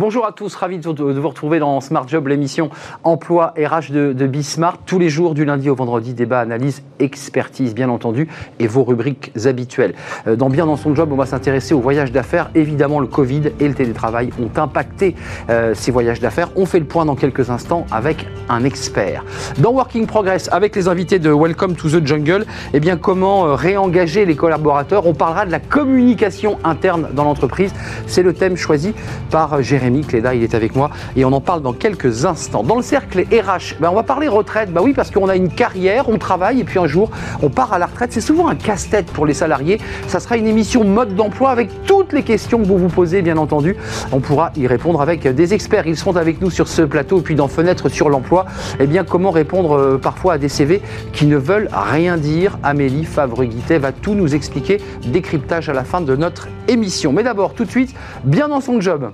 Bonjour à tous, ravi de vous retrouver dans Smart Job, l'émission Emploi RH de, de Bismart. Tous les jours, du lundi au vendredi, débat, analyse, expertise, bien entendu, et vos rubriques habituelles. Euh, dans Bien dans son job, on va s'intéresser au voyage d'affaires. Évidemment, le Covid et le télétravail ont impacté euh, ces voyages d'affaires. On fait le point dans quelques instants avec un expert. Dans Working Progress, avec les invités de Welcome to the Jungle, eh bien, comment euh, réengager les collaborateurs? On parlera de la communication interne dans l'entreprise. C'est le thème choisi par Jérémy Rémi Cléda, il est avec moi et on en parle dans quelques instants. Dans le cercle RH, ben on va parler retraite. Bah oui, parce qu'on a une carrière, on travaille et puis un jour on part à la retraite. C'est souvent un casse-tête pour les salariés. Ça sera une émission mode d'emploi avec toutes les questions que vous vous posez, bien entendu. On pourra y répondre avec des experts. Ils seront avec nous sur ce plateau et puis dans Fenêtre sur l'emploi. Eh bien, comment répondre euh, parfois à des CV qui ne veulent rien dire? Amélie Favre-Guittet va tout nous expliquer. Décryptage à la fin de notre émission. Mais d'abord, tout de suite, bien dans son job.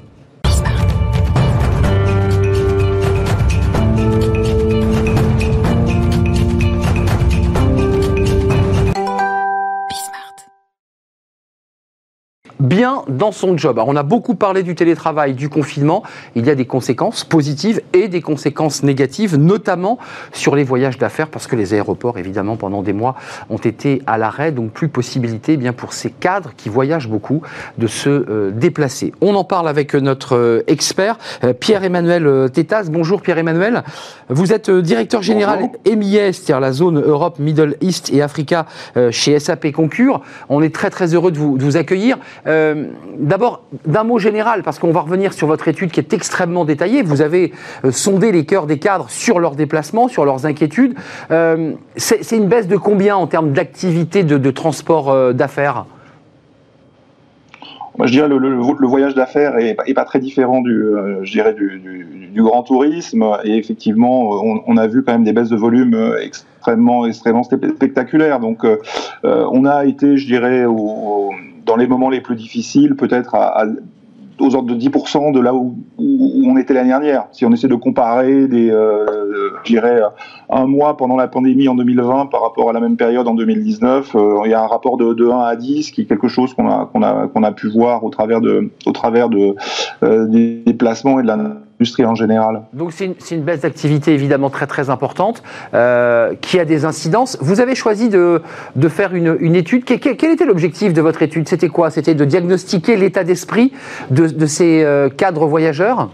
Bien dans son job. Alors on a beaucoup parlé du télétravail, du confinement. Il y a des conséquences positives et des conséquences négatives, notamment sur les voyages d'affaires, parce que les aéroports, évidemment, pendant des mois, ont été à l'arrêt, donc plus possibilité eh bien pour ces cadres qui voyagent beaucoup de se euh, déplacer. On en parle avec notre euh, expert, euh, Pierre-Emmanuel Tétas. Bonjour Pierre-Emmanuel. Vous êtes directeur général MIS, c'est-à-dire la zone Europe, Middle East et Africa chez SAP Concure. On est très très heureux de vous, de vous accueillir. Euh, d'abord, d'un mot général, parce qu'on va revenir sur votre étude qui est extrêmement détaillée. Vous avez euh, sondé les cœurs des cadres sur leurs déplacements, sur leurs inquiétudes. Euh, c'est une baisse de combien en termes d'activité de, transport d'affaires? Je dirais le, le, voyage d'affaires est, pas très différent du, je dirais du, grand tourisme. Et effectivement, on, a vu quand même des baisses de volume extrêmement, extrêmement spectaculaires. Donc, on a été, je dirais, au, dans les moments les plus difficiles, peut-être aux ordres de 10% de là où, on était l'année dernière. Si on essaie de comparer des, euh, je dirais, un mois pendant la pandémie en 2020 par rapport à la même période en 2019, euh, il y a un rapport de, de 1 à 10 qui est quelque chose qu'on a, pu voir au travers euh, des déplacements et de la Donc c'est une, baisse d'activité évidemment très très importante euh, qui a des incidences. Vous avez choisi de, faire une, étude. Quel, était l'objectif de votre étude? C'était quoi? C'était de diagnostiquer l'état d'esprit de, de, ces euh, cadres voyageurs?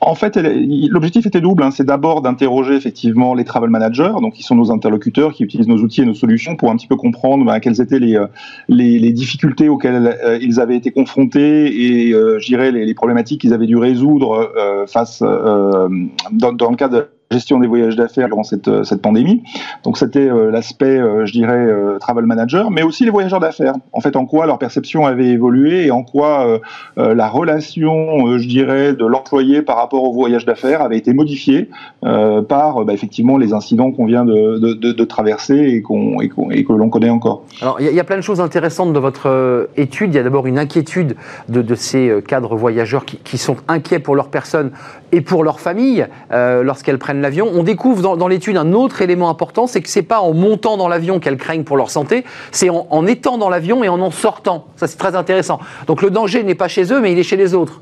En fait, l'objectif était double. Hein. C'est d'abord d'interroger effectivement les travel managers, donc qui sont nos interlocuteurs, qui utilisent nos outils et nos solutions pour un petit peu comprendre bah, quelles étaient les, euh, les, les, difficultés auxquelles euh, ils avaient été confrontés et, euh, je dirais, les, les problématiques qu'ils avaient dû résoudre euh, face dans, dans le cadre de gestion des voyages d'affaires durant cette, euh, cette pandémie. Donc c'était euh, l'aspect, euh, je dirais, travel manager, mais aussi les voyageurs d'affaires. En fait, en quoi leur perception avait évolué et en quoi la relation, je dirais, de l'employé par rapport au voyage d'affaires avait été modifiée par bah, effectivement les incidents qu'on vient de, traverser et, qu'on, et, que l'on connaît encore. Alors il y, a plein de choses intéressantes de votre étude. Il y a d'abord une inquiétude de, ces cadres voyageurs qui, qui, sont inquiets pour leur personne et pour leur famille lorsqu'elles prennent l'avion. On découvre dans, l'étude un autre élément important, c'est que c'est pas en montant dans l'avion qu'elles craignent pour leur santé, c'est en, en étant dans l'avion et en en sortant. Ça, c'est très intéressant. Donc le danger n'est pas chez eux, mais il est chez les autres.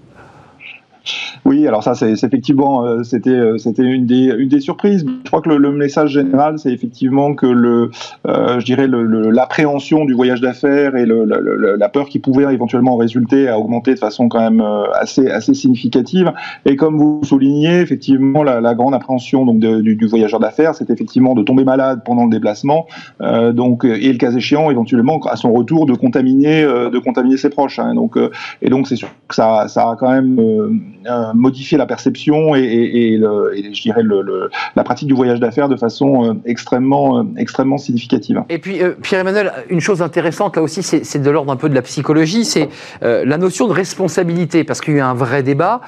Oui, alors ça, c'est effectivement, euh, c'était euh, c'était une des une des surprises. Je crois que le, message général, c'est effectivement que le, euh, je dirais l'appréhension du voyage d'affaires et la peur qui pouvait éventuellement résulter a augmenté de façon quand même assez assez significative. Et comme vous soulignez, effectivement, la, grande appréhension donc du, voyageur d'affaires, c'est effectivement de tomber malade pendant le déplacement, donc et le cas échéant, éventuellement à son retour, de contaminer de contaminer ses proches. Hein. Donc et donc c'est sûr que ça ça a quand même modifier la perception et, je dirais la pratique du voyage d'affaires de façon euh, extrêmement, euh, extrêmement significative. Et puis, Pierre-Emmanuel, une chose intéressante là aussi, c'est de l'ordre un peu de la psychologie, c'est la notion de responsabilité, parce qu'il y a un vrai débat.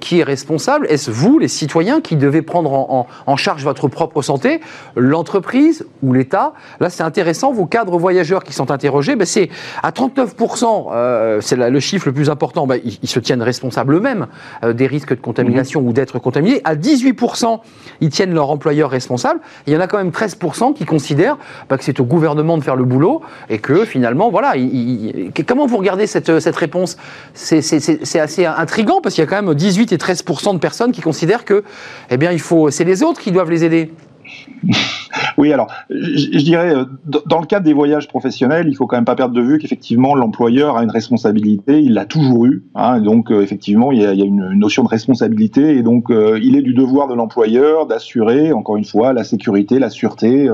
qui est responsable Est-ce vous, les citoyens, qui devez prendre en, charge votre propre santé L'entreprise ou l'État? Là, c'est intéressant, vos cadres voyageurs qui sont interrogés, ben c'est à 39%, c'est le chiffre le plus important, ben, ils, se tiennent responsables eux-mêmes des risques de contamination mhm. ou d'être contaminés. À 18%, ils tiennent leur employeur responsable. il y en a quand même 13% qui considèrent bah, que c'est au gouvernement de faire le boulot et que finalement, voilà. comment vous regardez cette, cette réponse? C'est assez intrigant parce qu'il y a quand même 18 et 13% de personnes qui considèrent que, eh bien, il faut, c'est les autres qui doivent les aider. oui, alors, je, dirais, euh, dans le cadre des voyages professionnels, il faut quand même pas perdre de vue qu'effectivement, l'employeur a une responsabilité, il l'a toujours eu, hein, donc euh, effectivement, il y, a, une, notion de responsabilité, et donc euh, il est du devoir de l'employeur d'assurer, encore une fois, la sécurité, la sûreté,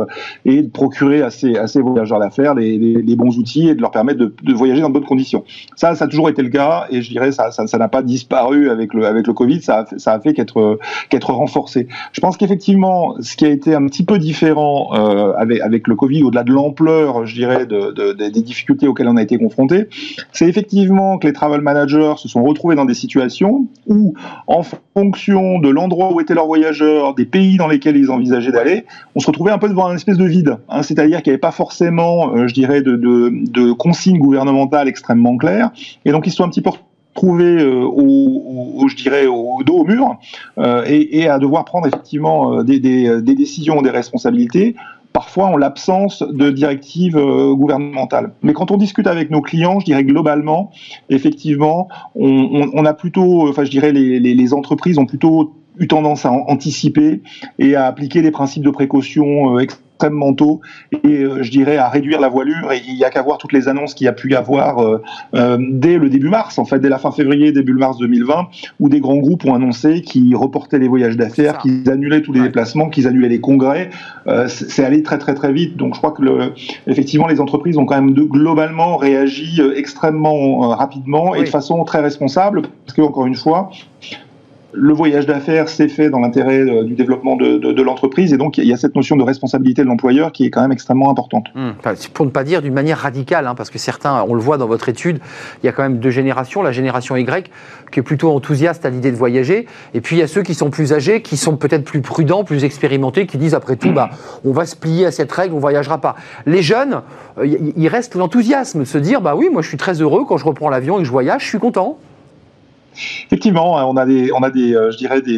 et de procurer à ces voyageurs d'affaires les, les, bons outils et de leur permettre de, voyager dans de bonnes conditions. Ça, ça a toujours été le cas, et je dirais, ça n'a ça, n'a pas disparu avec le, avec le Covid, ça a, ça a fait qu'être qu'être renforcé. Je pense qu'effectivement, ce qui a été un petit peu différent euh, avec, le Covid, au-delà de l'ampleur, je dirais, de, de, des difficultés auxquelles on a été confronté, c'est effectivement que les travel managers se sont retrouvés dans des situations où, en fonction de l'endroit où étaient leurs voyageurs, des pays dans lesquels ils envisageaient d'aller, on se retrouvait un peu devant une espèce de vide. Hein, C'est-à-dire qu'il n'y avait pas forcément, euh, je dirais, de, de, de consignes gouvernementales extrêmement claires, et donc ils se sont un petit peu trouver euh, au, je dirais, au dos au mur euh, et, à devoir prendre effectivement euh, des, des, décisions, des responsabilités parfois en l'absence de directives gouvernementales. Mais quand on discute avec nos clients, je dirais globalement, effectivement, on, a plutôt, enfin je dirais, les, les, entreprises ont plutôt eu tendance à anticiper et à appliquer des principes de précaution extrêmement tôt et euh, je dirais à réduire la voilure. Et il n'y a qu'à voir toutes les annonces qu'il y a pu y avoir euh, euh, dès le début mars, en fait, dès la fin février, début mars 2020, où des grands groupes ont annoncé qu'ils reportaient les voyages d'affaires, qu'ils annulaient tous les déplacements, qu'ils annulaient les congrès. c'est allé très très très vite. Donc je crois que le, effectivement les entreprises ont quand même de, globalement réagi extrêmement rapidement et de façon très responsable, parce que encore une fois, le voyage d'affaires s'est fait dans l'intérêt euh, du développement de, l'entreprise et donc il y a cette notion de responsabilité de l'employeur qui est quand même extrêmement importante. Hum, pour ne pas dire d'une manière radicale, hein, parce que certains, on le voit dans votre étude, il y a quand même deux générations, la génération Y qui est plutôt enthousiaste à l'idée de voyager, et puis il y a ceux qui sont plus âgés, qui sont peut-être plus prudents, plus expérimentés, qui disent après tout, bah, on va se plier à cette règle, on voyagera pas. Les jeunes, euh, il reste l'enthousiasme se dire, bah oui, moi je suis très heureux quand je reprends l'avion et que je voyage, je suis content. Effectivement, hein, on a euh,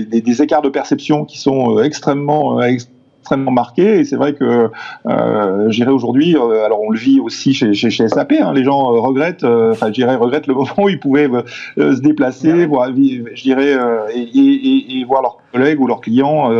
des, écarts de perception qui sont euh, extrêmement, euh, extrêmement marqué. Et c'est vrai que, euh, j'irai aujourd'hui, euh, alors on le vit aussi chez, chez, chez SAP, hein, les gens euh, regrettent, euh, enfin, je dirais, regrettent le moment où ils pouvaient se déplacer, voir, je dirais, et, et, et, voir leurs collègues ou leurs clients,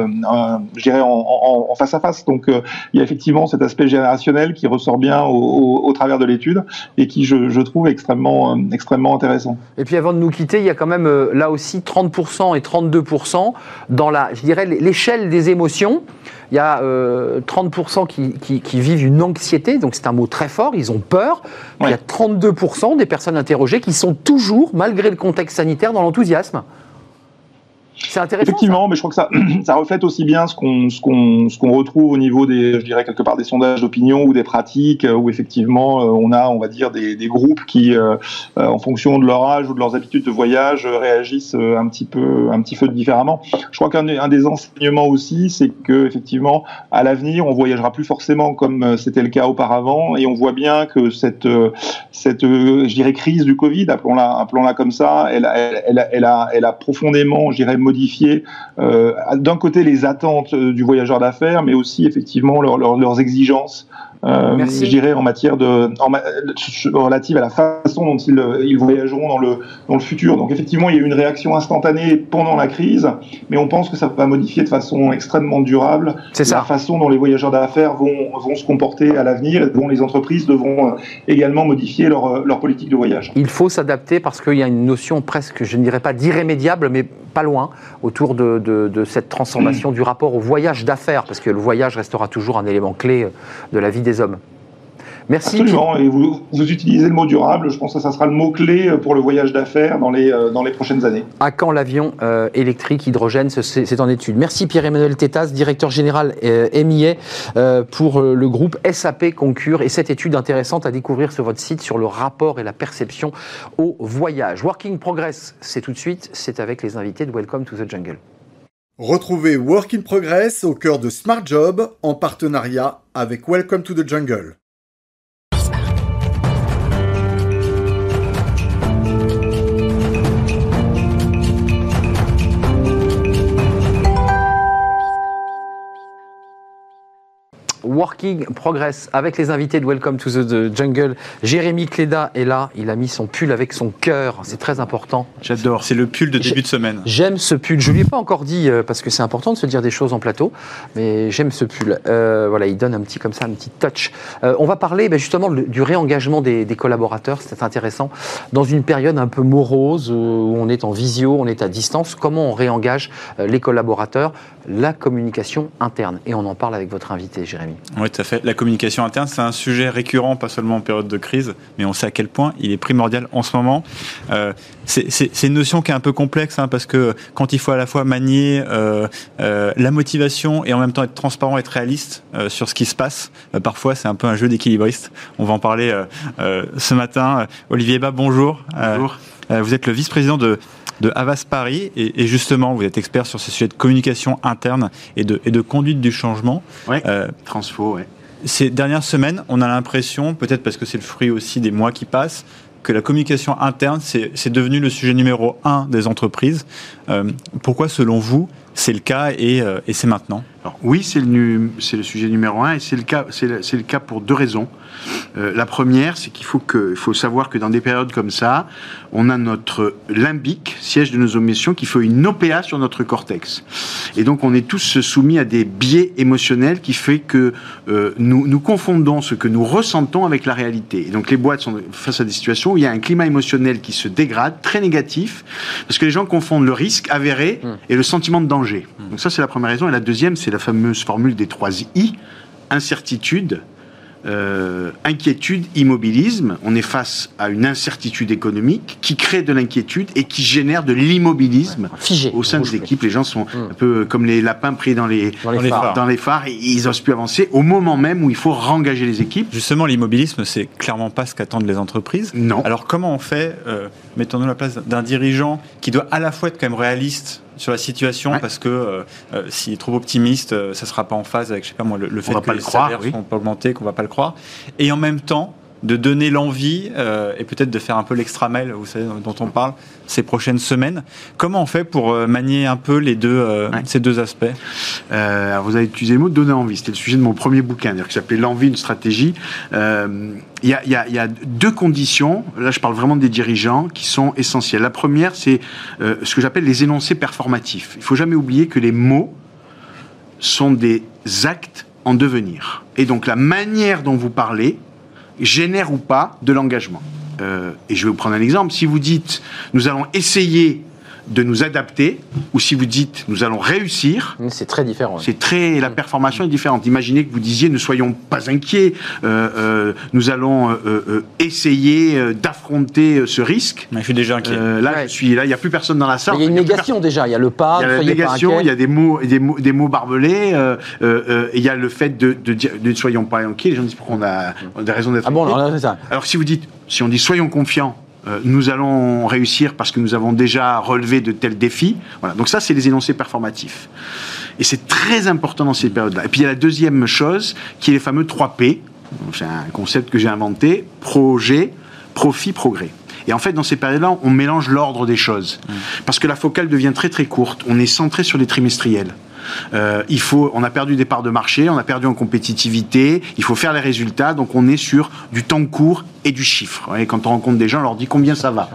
je dirais, en, en, en, face à face. Donc, il y a effectivement cet aspect générationnel qui ressort bien au, au, travers de l'étude et qui, je, je, trouve, extrêmement, extrêmement intéressant. Et puis, avant de nous quitter, il y a quand même là aussi 30% et 32% dans la, je dirais, l'échelle des émotions. Il y a 30% euh, qui, qui, vivent une anxiété, donc c'est un mot très fort, ils ont peur. Il y a 32% des personnes interrogées qui sont toujours, malgré le contexte sanitaire, dans l'enthousiasme. C'est intéressant. Effectivement, mais je crois que ça, ça reflète aussi bien ce qu'on ce qu'on ce qu'on retrouve au niveau des, je dirais quelque part des sondages d'opinion ou des pratiques où effectivement euh, on a, on va dire des, des groupes qui, euh, euh, en fonction de leur âge ou de leurs habitudes de voyage, réagissent un petit peu un petit peu différemment. Je crois qu'un un des enseignements aussi, c'est que effectivement à l'avenir on voyagera plus forcément comme c'était le cas auparavant et on voit bien que cette cette je dirais crise du Covid, appelons-la appelons-la comme ça, elle, elle, elle, elle a elle a profondément, je dirais modifier euh, d'un côté les attentes euh, du voyageur d'affaires, mais aussi effectivement leurs exigences euh, je dirais, en matière de, en, relative à la façon dont ils, ils voyageront dans le, dans le futur. Donc effectivement, il y a eu une réaction instantanée pendant la crise, mais on pense que ça va modifier de façon extrêmement durable la façon dont les voyageurs d'affaires vont, vont se comporter à l'avenir et dont les entreprises devront euh, également modifier leur, euh, leur politique de voyage. Il faut s'adapter parce qu'il y a une notion presque, je ne dirais pas d'irrémédiable, mais pas loin, autour de, de, de cette transformation mm. du rapport au voyage d'affaires, parce que le voyage restera toujours un élément clé de la vie des hommes. Merci. Absolument. Et vous, vous, utilisez le mot durable. Je pense que ça sera le mot-clé pour le voyage d'affaires dans les, euh, dans les prochaines années. À quand l'avion euh, électrique, hydrogène C'est en étude. Merci Pierre-Emmanuel Tétas, directeur général euh, MIA pour le groupe SAP Concure. Et cette étude intéressante à découvrir sur votre site sur le rapport et la perception au voyage. Working Progress, c'est tout de suite. C'est avec les invités de Welcome to the Jungle. Retrouvez Work in Progress au cœur de Smart Job en partenariat avec Welcome to the Jungle. Working Progress avec les invités de Welcome to the Jungle. Jérémy Cléda est là, il a mis son pull avec son cœur, c'est très important. J'adore, c'est le pull de début de semaine. J'aime ce pull, je ne lui ai pas encore dit euh, parce que c'est important de se dire des choses en plateau, mais j'aime ce pull. Euh, voilà, il donne un petit comme ça, un petit touch. Euh, on va parler ben, justement du réengagement des, des collaborateurs, c'est intéressant. Dans une période un peu morose où on est en visio, on est à distance, comment on réengage les collaborateurs? La communication interne. Et on en parle avec votre invité, Jérémy. Oui, tout à fait. La communication interne, c'est un sujet récurrent, pas seulement en période de crise, mais on sait à quel point il est primordial en ce moment. Euh, c'est une notion qui est un peu complexe, hein, parce que quand il faut à la fois manier euh, euh, la motivation et en même temps être transparent, être réaliste sur ce qui se passe, parfois c'est un peu un jeu d'équilibriste. On va en parler ce matin. Olivier Bas, bonjour. Bonjour. vous êtes le vice-président de de Havas Paris. Et, justement, vous êtes expert sur ces sujets de communication interne et de, et de conduite du changement. Oui, euh, transfo, oui. Ces dernières semaines, on a l'impression, peut-être parce que c'est le fruit aussi des mois qui passent, que la communication interne, c'est devenu le sujet numéro un des entreprises. Euh, pourquoi, selon vous, c'est le cas et, euh, et c'est maintenant? Alors, Oui, c'est le, le, sujet numéro un et c'est le, cas, le, le cas pour deux raisons. Euh, la première, c'est qu'il faut, que, faut savoir que dans des périodes comme ça, on a notre limbique, siège de nos émotions, qui fait une OPA sur notre cortex. Et donc, on est tous soumis à des biais émotionnels qui fait que euh, nous, nous confondons ce que nous ressentons avec la réalité. Et donc, les boîtes sont face à des situations où il y a un climat émotionnel qui se dégrade, très négatif, parce que les gens confondent le risque avéré hmm. et le sentiment de danger. Hmm. Donc ça, c'est la première raison. Et la deuxième, c'est la fameuse formule des trois I, incertitude, euh, inquiétude, immobilisme. On est face à une incertitude économique qui crée de l'inquiétude et qui génère de l'immobilisme au sein des équipes. Les gens sont un peu comme les lapins pris dans les, dans les, phares. Dans les phares et ils n'osent plus avancer au moment même où il faut rengager les équipes. Justement, l'immobilisme, c'est clairement pas ce qu'attendent les entreprises. Non. Alors comment on fait, euh, mettons-nous la place d'un dirigeant qui doit à la fois être quand même réaliste sur la situation parce que euh, euh, s'il est trop optimiste, euh, ça ne sera pas en phase avec je sais pas moi, le, fait que les salaires ne vont pas augmenter, qu'on ne va pas le croire. Et en même temps, de donner l'envie euh, et peut-être de faire un peu l'extra mail, vous savez, dont on parle ces prochaines semaines. Comment on fait pour euh, manier un peu les deux, euh, ces deux aspects? Vous avez utilisé le mot donner envie. C'était le sujet de mon premier bouquin, qui s'appelait L'envie, une stratégie. Il y, y, a, deux conditions, là je parle vraiment des dirigeants, qui sont essentielles. La première, c'est ce que j'appelle les énoncés performatifs. Il faut jamais oublier que les mots sont des actes en devenir. Et donc la manière dont vous parlez, génère ou pas de l'engagement. Euh, et je vais vous prendre un exemple. Si vous dites, nous allons essayer de nous adapter, ou si vous dites nous allons réussir. C'est très différent. C'est très, la performation est différente. Imaginez que vous disiez ne soyons pas inquiets, euh, euh, nous allons euh, essayer d'affronter ce risque. Mais je suis déjà inquiet. là, je suis là, il n'y a plus personne dans la salle. Il y a une négation déjà. Il y a le pas. Il y a la négation. Il y a des mots, des mots, des mots barbelés. il y a le fait de, dire ne soyons pas inquiets. Les gens disent pourquoi on a, des raisons d'être. Ah bon, alors, ça. alors si vous dites, si on dit soyons confiants nous allons réussir parce que nous avons déjà relevé de tels défis. Voilà. Donc ça, c'est les énoncés performatifs. Et c'est très important dans ces périodes-là. Et puis il y a la deuxième chose, qui est les fameux 3 P. C'est un concept que j'ai inventé. Projet, profit, progrès. Et en fait, dans ces périodes-là, on mélange l'ordre des choses. Mmh. Parce que la focale devient très très courte. On est centré sur les trimestriels. Euh, il faut, on a perdu des parts de marché, on a perdu en compétitivité, il faut faire les résultats, donc on est sur du temps court et du chiffre. Et quand on rencontre des gens, on leur dit combien ça va.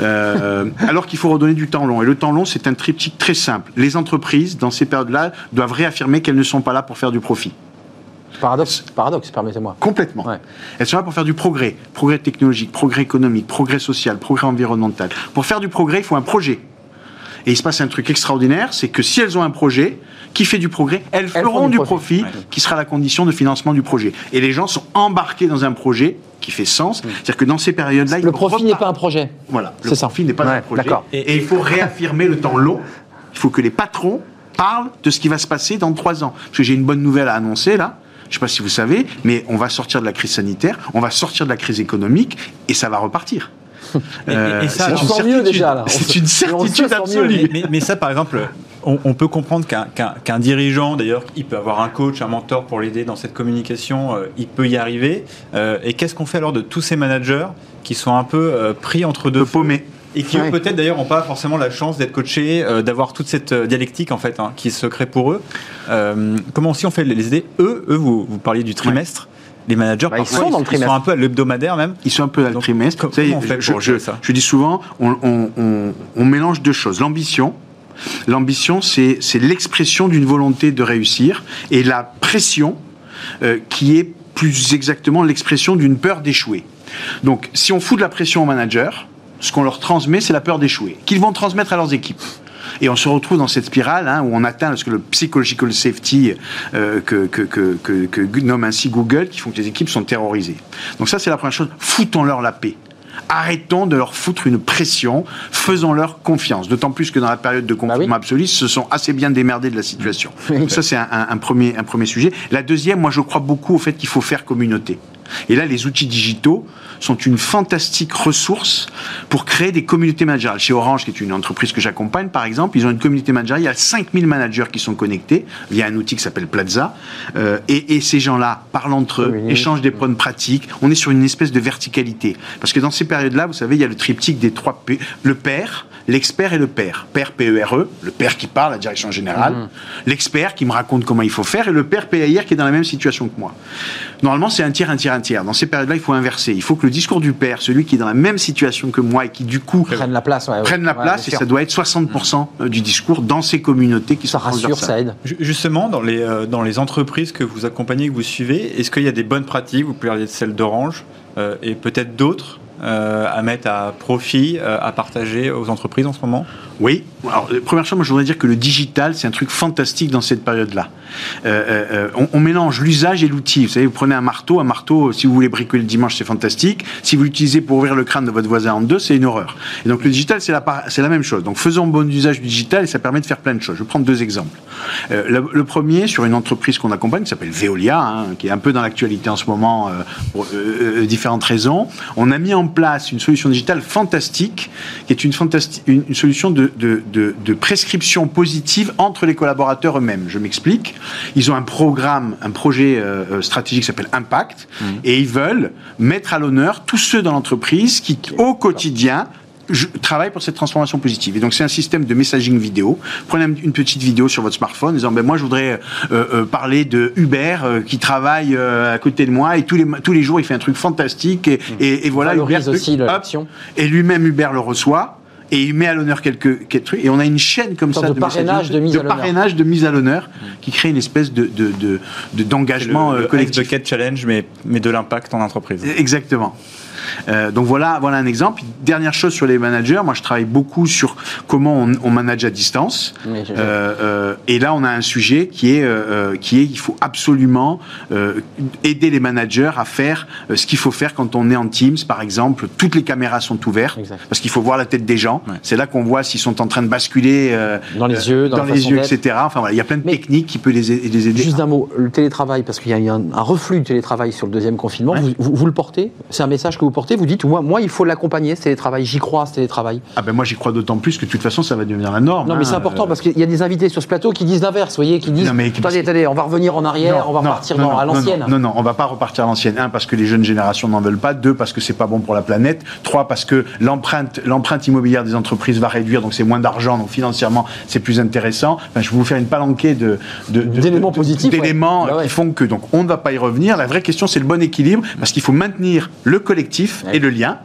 Euh, alors qu'il faut redonner du temps long. Et le temps long, c'est un triptyque très simple. Les entreprises, dans ces périodes-là, doivent réaffirmer qu'elles ne sont pas là pour faire du profit. Paradoxe, paradoxe permettez-moi. Complètement. Elles sont là pour faire du progrès. Progrès technologique, progrès économique, progrès social, progrès environnemental. Pour faire du progrès, il faut un projet. Et il se passe un truc extraordinaire, c'est que si elles ont un projet qui fait du progrès, elles, feront du, profit, qui sera la condition de financement du projet. Et les gens sont embarqués dans un projet qui fait sens. C'est-à-dire que dans ces périodes-là, le profit n'est pas un projet. Voilà, le profit n'est pas un projet. Et, il faut réaffirmer le temps long. Il faut que les patrons parlent de ce qui va se passer dans trois ans. Parce que j'ai une bonne nouvelle à annoncer là. Je ne sais pas si vous savez, mais on va sortir de la crise sanitaire, on va sortir de la crise économique et ça va repartir. Euh, ça, c'est une, déjà, C'est une certitude absolue. Mais, ça, par exemple, on, peut comprendre qu'un dirigeant, d'ailleurs, il peut avoir un coach, un mentor pour l'aider dans cette communication, euh, il peut y arriver. Euh, et qu'est-ce qu'on fait alors de tous ces managers qui sont un peu pris entre deux paumés et qui peut-être d'ailleurs n'ont pas forcément la chance d'être coachés, euh, d'avoir toute cette euh, dialectique en fait hein, qui se crée pour eux. Euh, comment aussi on fait les aider? Eux, eux vous, vous parliez du trimestre. Les managers, bah, ils, sont dans le trimestre. ils sont un peu à l'hebdomadaire même. Ils sont un peu à le trimestre. Comment on fait je, pour je, ça je dis souvent, on, on, on mélange deux choses. L'ambition, L'ambition, c'est l'expression d'une volonté de réussir et la pression euh, qui est plus exactement l'expression d'une peur d'échouer. Donc, si on fout de la pression aux managers, ce qu'on leur transmet, c'est la peur d'échouer, qu'ils vont transmettre à leurs équipes. Et on se retrouve dans cette spirale hein, où on atteint ce que le psychological safety euh, que, que, que, que, nomme ainsi Google, qui font que les équipes sont terrorisées. Donc ça, c'est la première chose. Foutons-leur la paix. Arrêtons de leur foutre une pression, faisons-leur confiance. D'autant plus que dans la période de confinement bah absolu, ils se sont assez bien démerdés de la situation. Ça, c'est un, premier, un premier sujet. La deuxième, moi, je crois beaucoup au fait qu'il faut faire communauté. Et là, les outils digitaux sont une fantastique ressource pour créer des communautés managériales. Chez Orange, qui est une entreprise que j'accompagne, par exemple, ils ont une communauté managériale. Il y a 5000 managers qui sont connectés via un outil qui s'appelle Plaza. Euh, et, ces gens-là parlent entre eux, échangent des bonnes pratiques. On est sur une espèce de verticalité. Parce que dans ces périodes-là, vous savez, il y a le triptyque des trois P. Le père, l'expert et le père. Père P-E-R-E, le père qui parle, la direction générale. Mmh. L'expert qui me raconte comment il faut faire. Et le père P-A-I-R qui est dans la même situation que moi. Normalement, c'est un tiers, un tiers, un tiers. Dans ces périodes-là, il faut inverser. Il faut que le discours du père, celui qui est dans la même situation que moi et qui du coup prenne la place, prenne la place, et ça doit être 60% euh, du discours dans ces communautés qui ça sont rassure, ça aide. Justement, dans les euh, dans les entreprises que vous accompagnez, que vous suivez, est-ce qu'il y a des bonnes pratiques? Vous pouvez parler de celle d'Orange euh, et peut-être d'autres à mettre à profit, à partager aux entreprises en ce moment? Oui. Alors, première chose, moi, je voudrais dire que le digital, c'est un truc fantastique dans cette période-là. Euh, euh, euh, on, mélange l'usage et l'outil. Vous savez, vous prenez un marteau, un marteau, si vous voulez bricoler le dimanche, c'est fantastique. Si vous l'utilisez pour ouvrir le crâne de votre voisin en deux, c'est une horreur. Et donc le digital, c'est la, même chose. Donc faisons bon usage du digital et ça permet de faire plein de choses. Je vais prendre deux exemples. le, premier, sur une entreprise qu'on accompagne, qui s'appelle Veolia, hein, qui est un peu dans l'actualité en ce moment pour différentes raisons. On a mis en place une solution digitale fantastique, qui est une, solution de, de, de prescription positive entre les collaborateurs eux-mêmes. Je m'explique. Ils ont un programme, un projet euh, euh, stratégique qui s'appelle Impact, mmh. et ils veulent mettre à l'honneur tous ceux dans l'entreprise qui, au quotidien, travaillent pour cette transformation positive. Et donc c'est un système de messaging vidéo. Prenez une petite vidéo sur votre smartphone en disant ben moi je voudrais euh, parler de Hubert qui travaille à côté de moi et tous les tous les jours il fait un truc fantastique et, mmh. et, voilà Hubert, aussi et lui-même Hubert le reçoit et il met à l'honneur quelques, quelques, trucs. Et on a une chaîne comme ça de, parrainage de, mise, de parrainage de mise à l'honneur qui crée une espèce de, d'engagement de, de, collectif. Le challenge, mais, mais de l'impact en entreprise. Exactement. Euh, donc voilà, voilà un exemple. Dernière chose sur les managers, moi je travaille beaucoup sur comment on, manage à distance. Euh, euh, et là, on a un sujet qui est, qui est, il faut absolument aider les managers à faire ce qu'il faut faire quand on est en Teams, par exemple. Toutes les caméras sont ouvertes parce qu'il faut voir la tête des gens. C'est là qu'on voit s'ils sont en train de basculer dans les yeux, dans, les yeux, etc. Enfin voilà, il y a plein de techniques qui peuvent les, aider. Juste un mot, le télétravail, parce qu'il y a eu un, reflux du télétravail sur le deuxième confinement. Vous, vous, le portez? C'est un message que vous portez Vous dites, moi, moi il faut l'accompagner, ce télétravail. J'y crois, ce télétravail. Ah ben moi, j'y crois d'autant plus que de toute façon, ça va devenir la norme. Non, mais c'est hein. important parce qu'il y a des invités sur ce plateau qui disent l'inverse, vous voyez, qui disent, mais, attendez, attendez, on va revenir en arrière, on va repartir dans, à l'ancienne. Non, non, on va pas repartir à l'ancienne. Un, parce que les jeunes générations n'en veulent pas. Deux, parce que c'est pas bon pour la planète. Trois, parce que l'empreinte, l'empreinte immobilière des entreprises va réduire, donc c'est moins d'argent, donc financièrement, c'est plus intéressant. je vais vous faire une palanquée de, d'éléments positifs, d'éléments bah qui font que donc on ne va pas y revenir. La vraie question, c'est le bon équilibre, parce qu'il faut maintenir le collectif et le lien.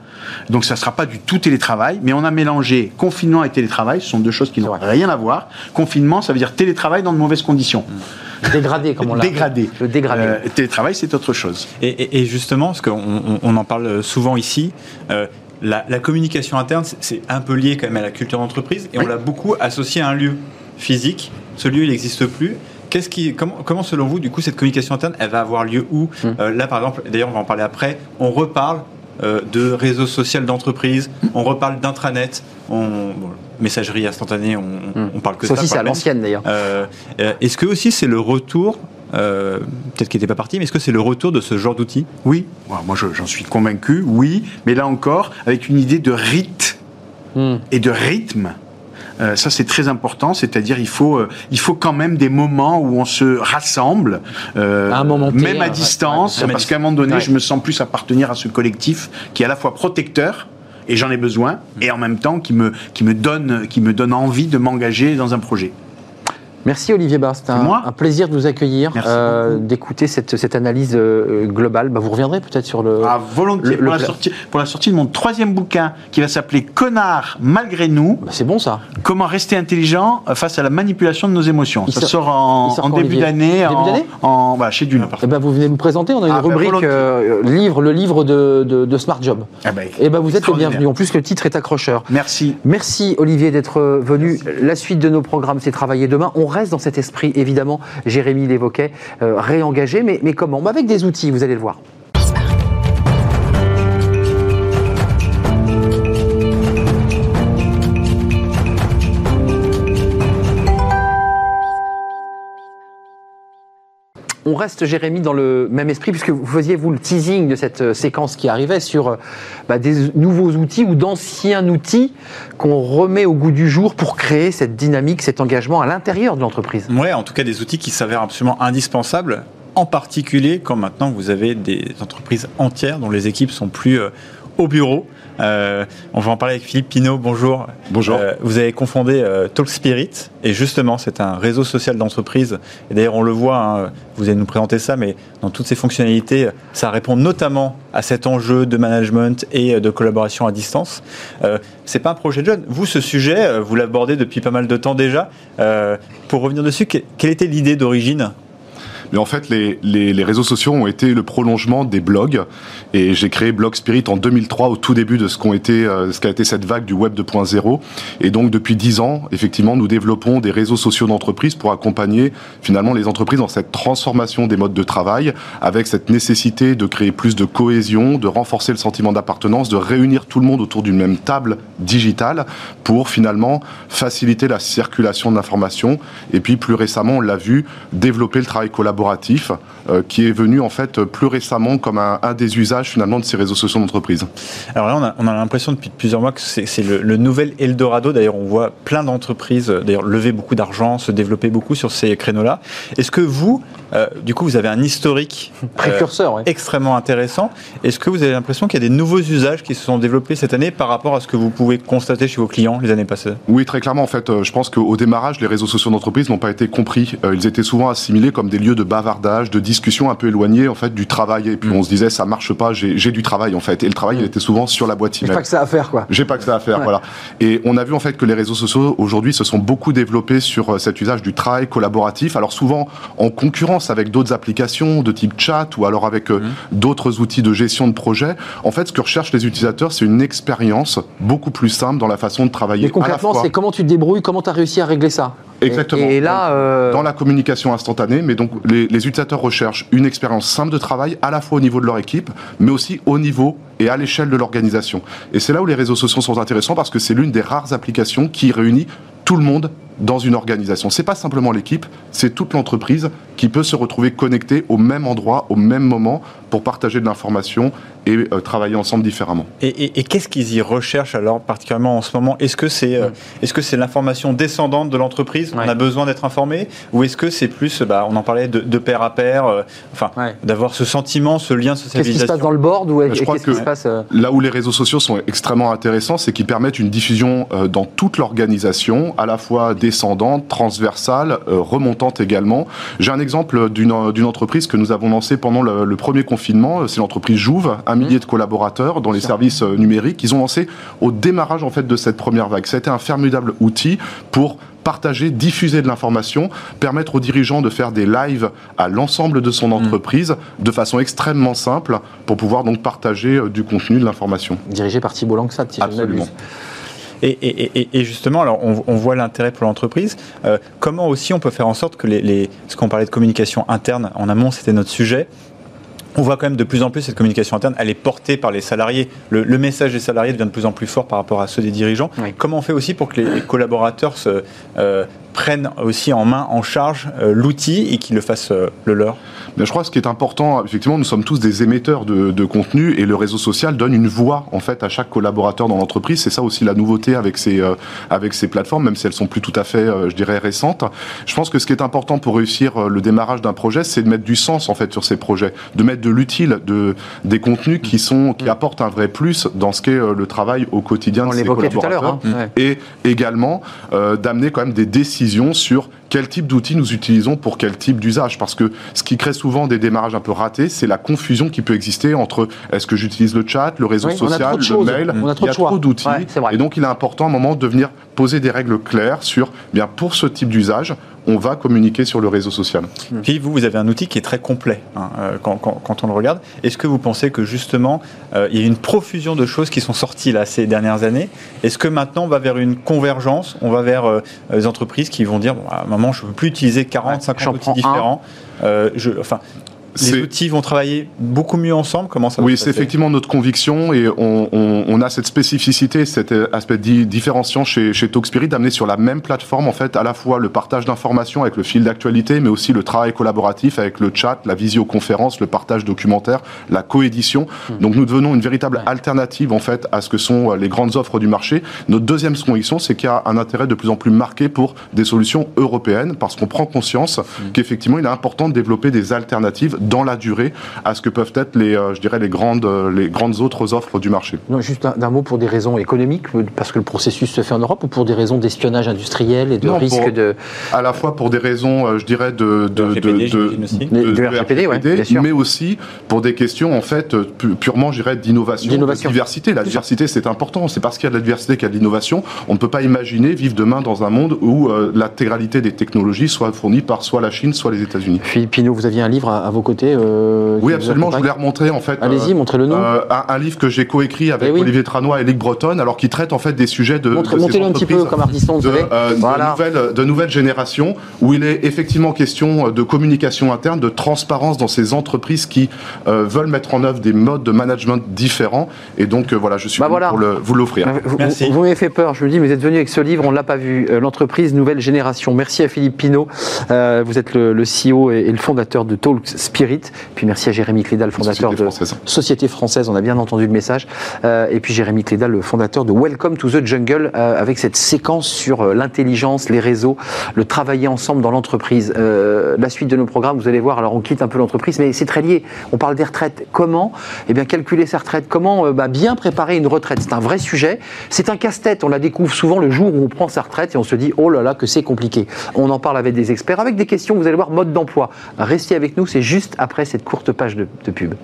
Donc ça ne sera pas du tout télétravail, mais on a mélangé confinement et télétravail, ce sont deux choses qui n'ont rien à voir. Confinement, ça veut dire télétravail dans de mauvaises conditions. Mmh. Dégradé, comme on l'a Dégradé. Le dégradé. Euh, télétravail, c'est autre chose. Et, justement, parce qu'on on en parle souvent ici, euh, la, communication interne, c'est un peu lié quand même à la culture d'entreprise, et on l'a beaucoup associé à un lieu physique. Ce lieu, il n'existe plus. Qu'est-ce qui, comment, comment, selon vous, du coup, cette communication interne, elle va avoir lieu où? Mmh. euh, Là, par exemple, d'ailleurs, on va en parler après, on reparle euh, de réseaux sociaux d'entreprise, on reparle d'intranet, on, messagerie instantanée, on, hmm. on parle que ça. aussi, c'est à l'ancienne d'ailleurs. Euh, euh, est-ce que aussi c'est le retour peut-être qu'il n'était pas parti, mais est-ce que c'est le retour de ce genre d'outil Oui, moi j'en suis convaincu, oui, mais là encore, avec une idée de rite hmm. et de rythme euh, ça, c'est très important. C'est-à-dire, il faut, euh, il faut quand même des moments où on se rassemble, euh, à un moment même à distance, parce qu'à un moment donné, je me sens plus appartenir à ce collectif qui est à la fois protecteur et j'en ai besoin, et en même temps qui me, qui me, donne, qui me donne envie de m'engager dans un projet. Merci Olivier Barr, c'est un, plaisir de vous accueillir, euh, d'écouter cette, cette, analyse euh, globale. Bah, vous reviendrez peut-être sur le... Ah, volontiers, pour, la sortie, pour, la sortie, de mon troisième bouquin qui va s'appeler Connard malgré nous. Bah, c'est bon ça. Comment rester intelligent face à la manipulation de nos émotions. ça sort, en, début d'année en, chez Dune. Et eh ben, vous venez nous présenter, on a une ah, bah, rubrique euh, livre, le livre de, de, Smart Job. Ah, et eh ben, vous êtes le bienvenu. En plus, le titre est accrocheur. Merci. Merci Olivier d'être venu. La suite de nos programmes, c'est travailler demain. On dans cet esprit, évidemment, Jérémy l'évoquait, euh, réengagé, mais, mais comment? Bah, Avec des outils, vous allez le voir. On reste, Jérémy, dans le même esprit, puisque vous faisiez, vous, le teasing de cette euh, séquence qui arrivait sur euh, bah, des nouveaux outils ou d'anciens outils qu'on remet au goût du jour pour créer cette dynamique, cet engagement à l'intérieur de l'entreprise. Oui, en tout cas des outils qui s'avèrent absolument indispensables, en particulier quand maintenant vous avez des entreprises entières dont les équipes sont plus euh, au bureau euh, on va en parler avec Philippe Pinault. Bonjour. Bonjour. Euh, vous avez confondé euh, Talk Spirit et justement, c'est un réseau social d'entreprise. Et d'ailleurs, on le voit, hein, vous allez nous présenter ça, mais dans toutes ses fonctionnalités, ça répond notamment à cet enjeu de management et de collaboration à distance. c'est pas un projet de jeune. Vous, ce sujet, vous l'abordez depuis pas mal de temps déjà. pour revenir dessus, quelle était l'idée d'origine mais en fait, les, les, réseaux sociaux ont été le prolongement des blogs. Et j'ai créé Blog Spirit en 2003, au tout début de ce qu'a été, euh, ce été cette vague du Web 2.0. Et donc, depuis dix ans, effectivement, nous développons des réseaux sociaux d'entreprise pour accompagner finalement les entreprises dans cette transformation des modes de travail, avec cette nécessité de créer plus de cohésion, de renforcer le sentiment d'appartenance, de réunir tout le monde autour d'une même table digitale pour finalement faciliter la circulation de l'information. Et puis, plus récemment, on l'a vu, développer le travail collaboratif collaboratif euh, qui est venu en fait plus récemment comme un, des usages finalement de ces réseaux sociaux d'entreprise. Alors là, on a, l'impression depuis plusieurs mois que c'est le, nouvel Eldorado. D'ailleurs, on voit plein d'entreprises d'ailleurs lever beaucoup d'argent, se développer beaucoup sur ces créneaux-là. Est-ce que vous, euh, du coup, vous avez un historique euh, précurseur extrêmement intéressant Est-ce que vous avez l'impression qu'il y a des nouveaux usages qui se sont développés cette année par rapport à ce que vous pouvez constater chez vos clients les années passées? Oui, très clairement. En fait, je pense qu'au démarrage, les réseaux sociaux d'entreprise n'ont pas été compris. Ils étaient souvent assimilés comme des lieux de bavardage, de discussion un peu éloignée en fait du travail. Et puis mm. on se disait ça marche pas, j'ai du travail en fait. Et le travail, il était souvent sur la boîte email. J'ai pas que ça à faire quoi. J'ai pas que ça à faire, voilà. Et on a vu en fait que les réseaux sociaux aujourd'hui se sont beaucoup développés sur euh, cet usage du travail collaboratif. Alors souvent en concurrence avec d'autres applications de type chat ou alors avec euh, mm. d'autres outils de gestion de projet. En fait, ce que recherchent les utilisateurs, c'est une expérience beaucoup plus simple dans la façon de travailler. Mais concrètement, c'est comment tu te débrouilles, comment tu as réussi à régler ça? Exactement. Et, là, euh, dans la communication instantanée, mais donc les, les, utilisateurs recherchent une expérience simple de travail à la fois au niveau de leur équipe, mais aussi au niveau et à l'échelle de l'organisation. Et c'est là où les réseaux sociaux sont intéressants parce que c'est l'une des rares applications qui réunit tout le monde dans une organisation. C'est pas simplement l'équipe, c'est toute l'entreprise qui peut se retrouver connectée au même endroit, au même moment, pour partager de l'information et euh, travailler ensemble différemment. Et, qu'est-ce qu'ils y recherchent alors, particulièrement en ce moment? Est-ce que c'est euh, est-ce que c'est l'information descendante de l'entreprise? On a besoin d'être informé? Ou est-ce que c'est plus, bah, on en parlait de, de pair à pair, euh, enfin, d'avoir ce sentiment, ce lien socialisation Qu'est-ce qui se passe dans le board ou Je crois que se passe, là où les réseaux sociaux sont extrêmement intéressants, c'est qu'ils permettent une diffusion dans toute l'organisation, à la fois descendante, transversale, remontante également. J'ai un exemple d'une entreprise que nous avons lancée pendant le, premier confinement. C'est l'entreprise Jouve, un mmh. millier de collaborateurs dans les services euh, numériques. Ils ont lancé au démarrage en fait de cette première vague. Ça a été un formidable outil pour partager, diffuser de l'information, permettre aux dirigeants de faire des lives à l'ensemble de son mmh. entreprise de façon extrêmement simple pour pouvoir donc partager euh, du contenu, de l'information. Dirigé par Thibault Langsat, si Absolument. Et, justement, alors on, voit l'intérêt pour l'entreprise. Euh, comment aussi on peut faire en sorte que les, les ce qu'on parlait de communication interne en amont, c'était notre sujet. On voit quand même de plus en plus cette communication interne, elle est portée par les salariés. Le, message des salariés devient de plus en plus fort par rapport à ceux des dirigeants. Comment on fait aussi pour que les, collaborateurs se, euh, prennent aussi en main, en charge euh, l'outil et qu'ils le fassent euh, le leur? Mais Je crois que ce qui est important, effectivement, nous sommes tous des émetteurs de, contenu et le réseau social donne une voix en fait à chaque collaborateur dans l'entreprise. C'est ça aussi la nouveauté avec ces, euh, avec ces plateformes, même si elles sont plus tout à fait, je dirais, récentes. Je pense que ce qui est important pour réussir le démarrage d'un projet, c'est de mettre du sens en fait sur ces projets, de mettre de l'utile, de, des contenus qui, sont, qui mm. apportent un vrai plus dans ce qu'est euh, le travail au quotidien On de ces collaborateurs. Tout à l'heure, hein. Et également d'amener quand même des décisions sur quel type d'outils nous utilisons pour quel type d'usage? Parce que ce qui crée souvent des démarrages un peu ratés, c'est la confusion qui peut exister entre est-ce que j'utilise le chat, le réseau social, le mail. On a trop il y a trop d'outils. et donc, il est important à un moment de venir poser des règles claires sur, bien, pour ce type d'usage, on va communiquer sur le réseau social. Puis vous, vous avez un outil qui est très complet hein, euh, quand, on le regarde. Est-ce que vous pensez que justement, euh, il y a une profusion de choses qui sont sorties là ces dernières années? Est-ce que maintenant on va vers une convergence? On va vers euh, les entreprises qui vont dire, bon, à un moment, je ne veux plus utiliser 40, 50 outils différents. je, enfin, les outils vont travailler beaucoup mieux ensemble Comment ça Oui, c'est effectivement notre conviction et on, a cette spécificité, cet aspect différenciant chez, chez Talkspirit d'amener sur la même plateforme en fait à la fois le partage d'informations avec le fil d'actualité, mais aussi le travail collaboratif avec le chat, la visioconférence, le partage documentaire, la coédition. Hmm. Donc nous devenons une véritable alternative en fait à ce que sont les grandes offres du marché. Notre deuxième conviction, c'est qu'il y a un intérêt de plus en plus marqué pour des solutions européennes parce qu'on prend conscience hmm. qu'effectivement il est important de développer des alternatives dans la durée à ce que peuvent être les, euh, je dirais, les grandes, euh, les grandes autres offres du marché. Non, juste d'un mot pour des raisons économiques, parce que le processus se fait en Europe, ou pour des raisons d'espionnage industriel et de risque de... À la fois pour des raisons, euh, je dirais, de... de, RGPD, de, de, RGPD, bien sûr. mais aussi pour des questions, en fait, purement, je dirais, d'innovation, de diversité. La diversité, c'est important. C'est parce qu'il y a de la diversité qu'il y a de l'innovation. On ne peut pas imaginer vivre demain dans un monde où l'intégralité des technologies soit fournie par soit la Chine, soit les États-Unis. Philippe Pinot, vous aviez un livre à vos côtés euh, oui, absolument. Je voulais remontrer en fait. Allez-y, euh, montrez le nom. Euh, un, livre que j'ai coécrit avec eh Olivier Tranois et Luc Breton, alors qui traite en fait des sujets de. Montrez-le un petit peu comme Ardisson, de, de, nouvelles, de nouvelles générations, où il est effectivement question de communication interne, de transparence dans ces entreprises qui veulent mettre en œuvre des modes de management différents. Et donc voilà, je suis bah pour le, vous l'offrir. Vous, vous m'avez fait peur. Je me dis, mais vous êtes venu avec ce livre, on l'a pas vu. L'entreprise nouvelle génération. Merci à Philippe Pinault. vous êtes le, le CEO et, et, le fondateur de Talk Spirit. Puis merci Jérémy Clédal, fondateur de Société Française, on a bien entendu le message. Euh, et puis Jérémy Clédal, le fondateur de Welcome to the Jungle, euh, avec cette séquence sur euh, l'intelligence, les réseaux, le travailler ensemble dans l'entreprise. la suite de nos programmes, vous allez voir, alors on quitte un peu l'entreprise, mais c'est très lié. On parle des retraites. Comment? Eh bien, calculer sa retraite Comment bah, bien préparer une retraite? C'est un vrai sujet. C'est un casse-tête. On la découvre souvent le jour où on prend sa retraite et on se dit, oh là là, que c'est compliqué. On en parle avec des experts, avec des questions, vous allez voir, mode d'emploi. Restez avec nous, c'est juste après cette courte page de, pub.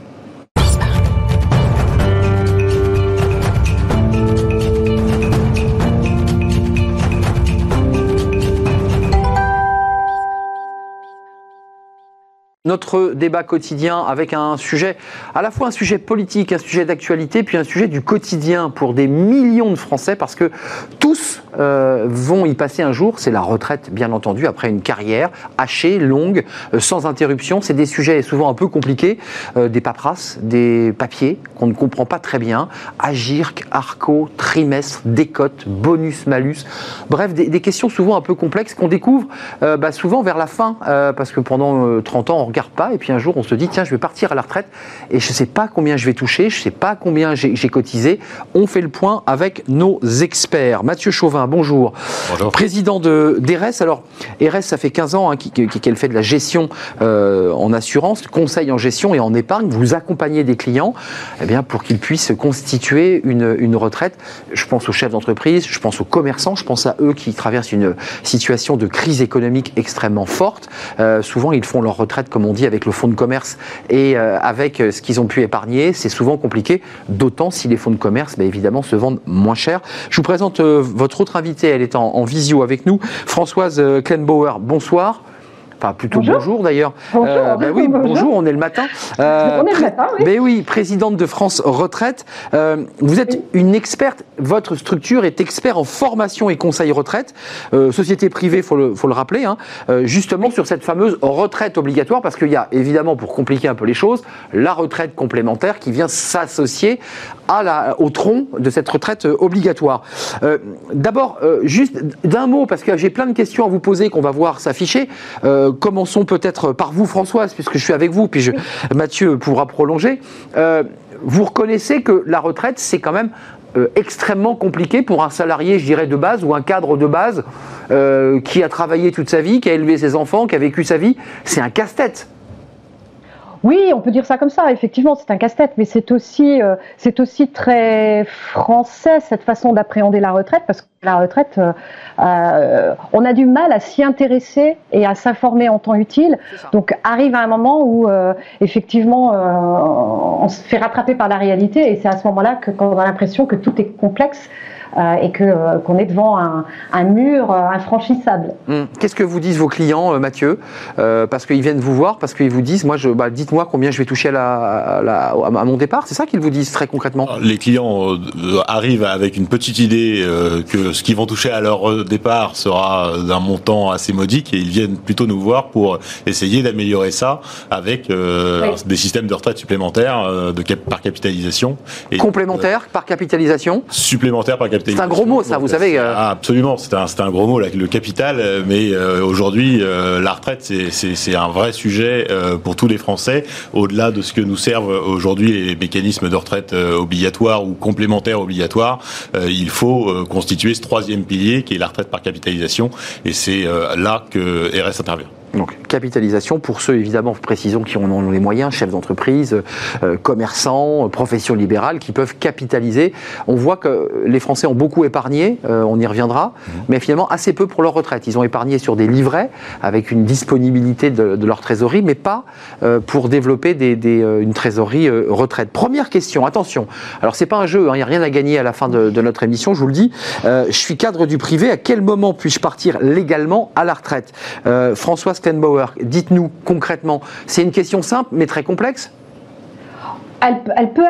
Notre débat quotidien avec un sujet, à la fois un sujet politique, un sujet d'actualité, puis un sujet du quotidien pour des millions de Français, parce que tous euh, vont y passer un jour, c'est la retraite bien entendu, après une carrière hachée, longue, euh, sans interruption. C'est des sujets souvent un peu compliqués, euh, des paperasses, des papiers qu'on ne comprend pas très bien, Agirc, Arco, trimestre, décote, bonus, malus, bref, des, questions souvent un peu complexes qu'on découvre bah, souvent vers la fin, parce que pendant 30 ans, regarde pas, et puis un jour on se dit, tiens, je vais partir à la retraite, et je ne sais pas combien je vais toucher, je ne sais pas combien j'ai cotisé. On fait le point avec nos experts. Mathieu Chauvin, bonjour. Bonjour. Président de d'ERES. Alors, ERES, ça fait 15 ans hein, qu'elle fait de la gestion euh, en assurance, conseil en gestion et en épargne. Vous accompagnez des clients eh bien, pour qu'ils puissent constituer une, une retraite. Je pense aux chefs d'entreprise, je pense aux commerçants, je pense à eux qui traversent une situation de crise économique extrêmement forte. Euh, souvent, ils font leur retraite comme on dit, avec le fonds de commerce et euh, avec euh, ce qu'ils ont pu épargner, c'est souvent compliqué, d'autant si les fonds de commerce, ben, évidemment, se vendent moins cher. Je vous présente euh, votre autre invitée, elle est en, en visio avec nous, Françoise Klenbauer. Bonsoir plutôt bonjour, d'ailleurs. Bonjour, euh, ben oui, bonjour. on est le matin. Euh, on est le matin, oui. Ben oui, présidente de France Retraite. Euh, vous êtes une experte, votre structure est expert en formation et conseil retraite, société privée, il faut le, faut le rappeler, hein, justement sur cette fameuse retraite obligatoire, parce qu'il y a évidemment, pour compliquer un peu les choses, la retraite complémentaire qui vient s'associer à la, au tronc de cette retraite obligatoire. D'abord, juste d'un mot, parce que j'ai plein de questions à vous poser qu'on va voir s'afficher commençons peut-être par vous, Françoise, puisque je suis avec vous, puis je, Mathieu pourra prolonger. Euh, vous reconnaissez que la retraite, c'est quand même euh, extrêmement compliqué pour un salarié, je dirais, de base, ou un cadre de base, euh, qui a travaillé toute sa vie, qui a élevé ses enfants, qui a vécu sa vie. C'est un casse-tête. Oui, on peut dire ça comme ça. Effectivement, c'est un casse-tête, mais c'est aussi, euh, c'est aussi très français cette façon d'appréhender la retraite, parce que la retraite, euh, euh, on a du mal à s'y intéresser et à s'informer en temps utile. Donc, arrive à un moment où effectivement, on se fait rattraper par la réalité, et c'est à ce moment-là que quand on a l'impression que tout est complexe. Euh, et que euh, qu'on est devant un, un mur euh, infranchissable. Hum. Qu'est-ce que vous disent vos clients, Mathieu? Parce qu'ils viennent vous voir, parce qu'ils vous disent, moi, je, bah, dites-moi combien je vais toucher à, la, à, mon départ. C'est ça qu'ils vous disent très concrètement? Les clients arrivent avec une petite idée que ce qu'ils vont toucher à leur départ sera d'un montant assez modique et ils viennent plutôt nous voir pour essayer d'améliorer ça avec des systèmes de retraite supplémentaires de par capitalisation. Et, Complémentaires par capitalisation? Supplémentaires par capitalisation c'est un gros mot, ça, vous savez. Euh. Ah, absolument, c'est un, un, gros mot, le capital. Euh, mais euh, aujourd'hui, la retraite, c'est un vrai sujet pour tous les Français. Au-delà de ce que nous servent aujourd'hui les mécanismes de retraite obligatoires ou complémentaires obligatoires, il faut constituer ce troisième pilier qui est la retraite par capitalisation. Et c'est là que RS intervient. Donc capitalisation pour ceux évidemment, précisons qui en ont les moyens, chefs d'entreprise, euh, commerçants, professions libérales qui peuvent capitaliser. On voit que les Français ont beaucoup épargné, euh, on y reviendra, mmh. mais finalement assez peu pour leur retraite. Ils ont épargné sur des livrets avec une disponibilité de, leur trésorerie, mais pas euh, pour développer des, une trésorerie retraite. Première question, attention. Alors c'est pas un jeu, hein, il n'y a rien à gagner à la fin de, de notre émission. Je vous le dis. je suis cadre du privé. À quel moment puis-je partir légalement à la retraite? Françoise Dites-nous concrètement, c'est une question simple mais très complexe elle, peut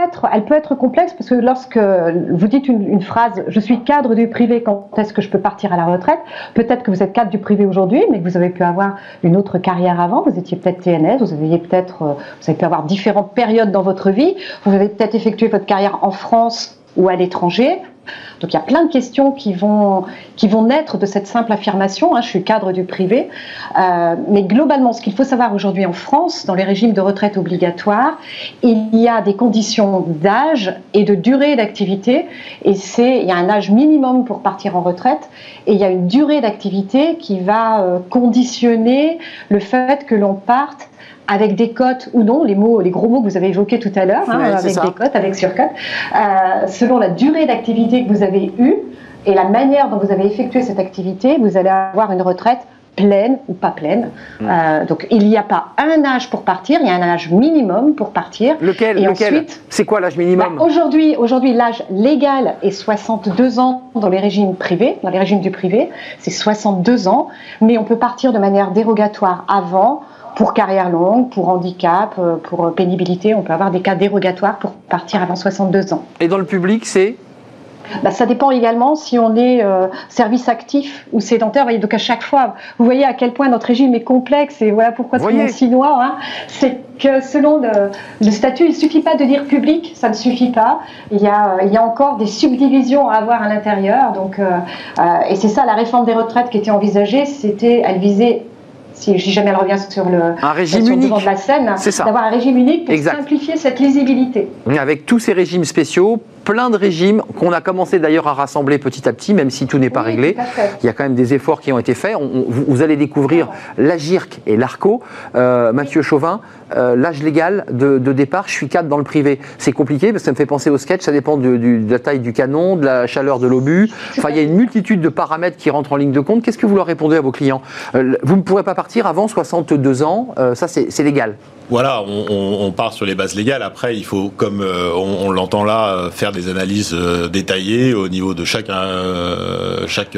être, complexe parce que lorsque vous dites une, phrase, je suis cadre du privé, quand est-ce que je peux partir à la retraite? Peut-être que vous êtes cadre du privé aujourd'hui, mais que vous avez pu avoir une autre carrière avant. Vous étiez peut-être TNS, vous aviez peut-être, euh, vous avez pu avoir différentes périodes dans votre vie. Vous avez peut-être effectué votre carrière en France ou à l'étranger. Donc il y a plein de questions qui vont, naître de cette simple affirmation, hein, je suis cadre du privé. Euh, mais globalement, ce qu'il faut savoir aujourd'hui en France, dans les régimes de retraite obligatoires, il y a des conditions d'âge et de durée d'activité. Et c'est, il y a un âge minimum pour partir en retraite et il y a une durée d'activité qui va euh, conditionner le fait que l'on parte avec des cotes ou non, les mots, les gros mots que vous avez évoqués tout à l'heure, hein, avec des cotes, avec surcotes, euh, selon la durée d'activité que vous avez eue et la manière dont vous avez effectué cette activité, vous allez avoir une retraite pleine ou pas pleine. Mm. Euh, donc il n'y a pas un âge pour partir, il y a un âge minimum pour partir. Lequel Et ensuite, C'est quoi l'âge minimum bah, Aujourd'hui, aujourd'hui l'âge légal est 62 ans dans les régimes privés, dans les régimes du privé, c'est 62 ans, mais on peut partir de manière dérogatoire avant pour carrière longue, pour handicap, euh, pour pénibilité, on peut avoir des cas dérogatoires pour partir avant 62 ans. Et dans le public, c'est bah, ça dépend également si on est euh, service actif ou sédentaire. Donc à chaque fois, vous voyez à quel point notre régime est complexe et voilà pourquoi c'est si noir. Hein. C'est que selon le, statut, il ne suffit pas de dire public, ça ne suffit pas. Il y a, il y a encore des subdivisions à avoir à l'intérieur. Donc, euh, et c'est ça la réforme des retraites qui était envisagée. C'était, elle visait si, jamais elle revient sur le, un régime unique. de la scène, d'avoir un régime unique pour simplifier cette lisibilité. Avec tous ces régimes spéciaux, plein de régimes qu'on a commencé d'ailleurs à rassembler petit à petit, même si tout n'est pas réglé. Il y a quand même des efforts qui ont été faits. vous, allez découvrir l'AGIRC et l'ARCO. Euh, Mathieu Chauvin, euh, l'âge légal de, départ, je suis cadre dans le privé. C'est compliqué parce que ça me fait penser au sketch, ça dépend de la taille du canon, de la chaleur de l'obus. Enfin, il y a une multitude de paramètres qui rentrent en ligne de compte. Qu'est-ce que vous leur répondez à vos clients? Euh, Vous ne pourrez pas partir avant 62 ans, ça c'est légal. Voilà, on, part sur les bases légales. Après, il faut, comme euh, on, l'entend là, euh, faire des analyses euh, détaillées au niveau de chaque. chaque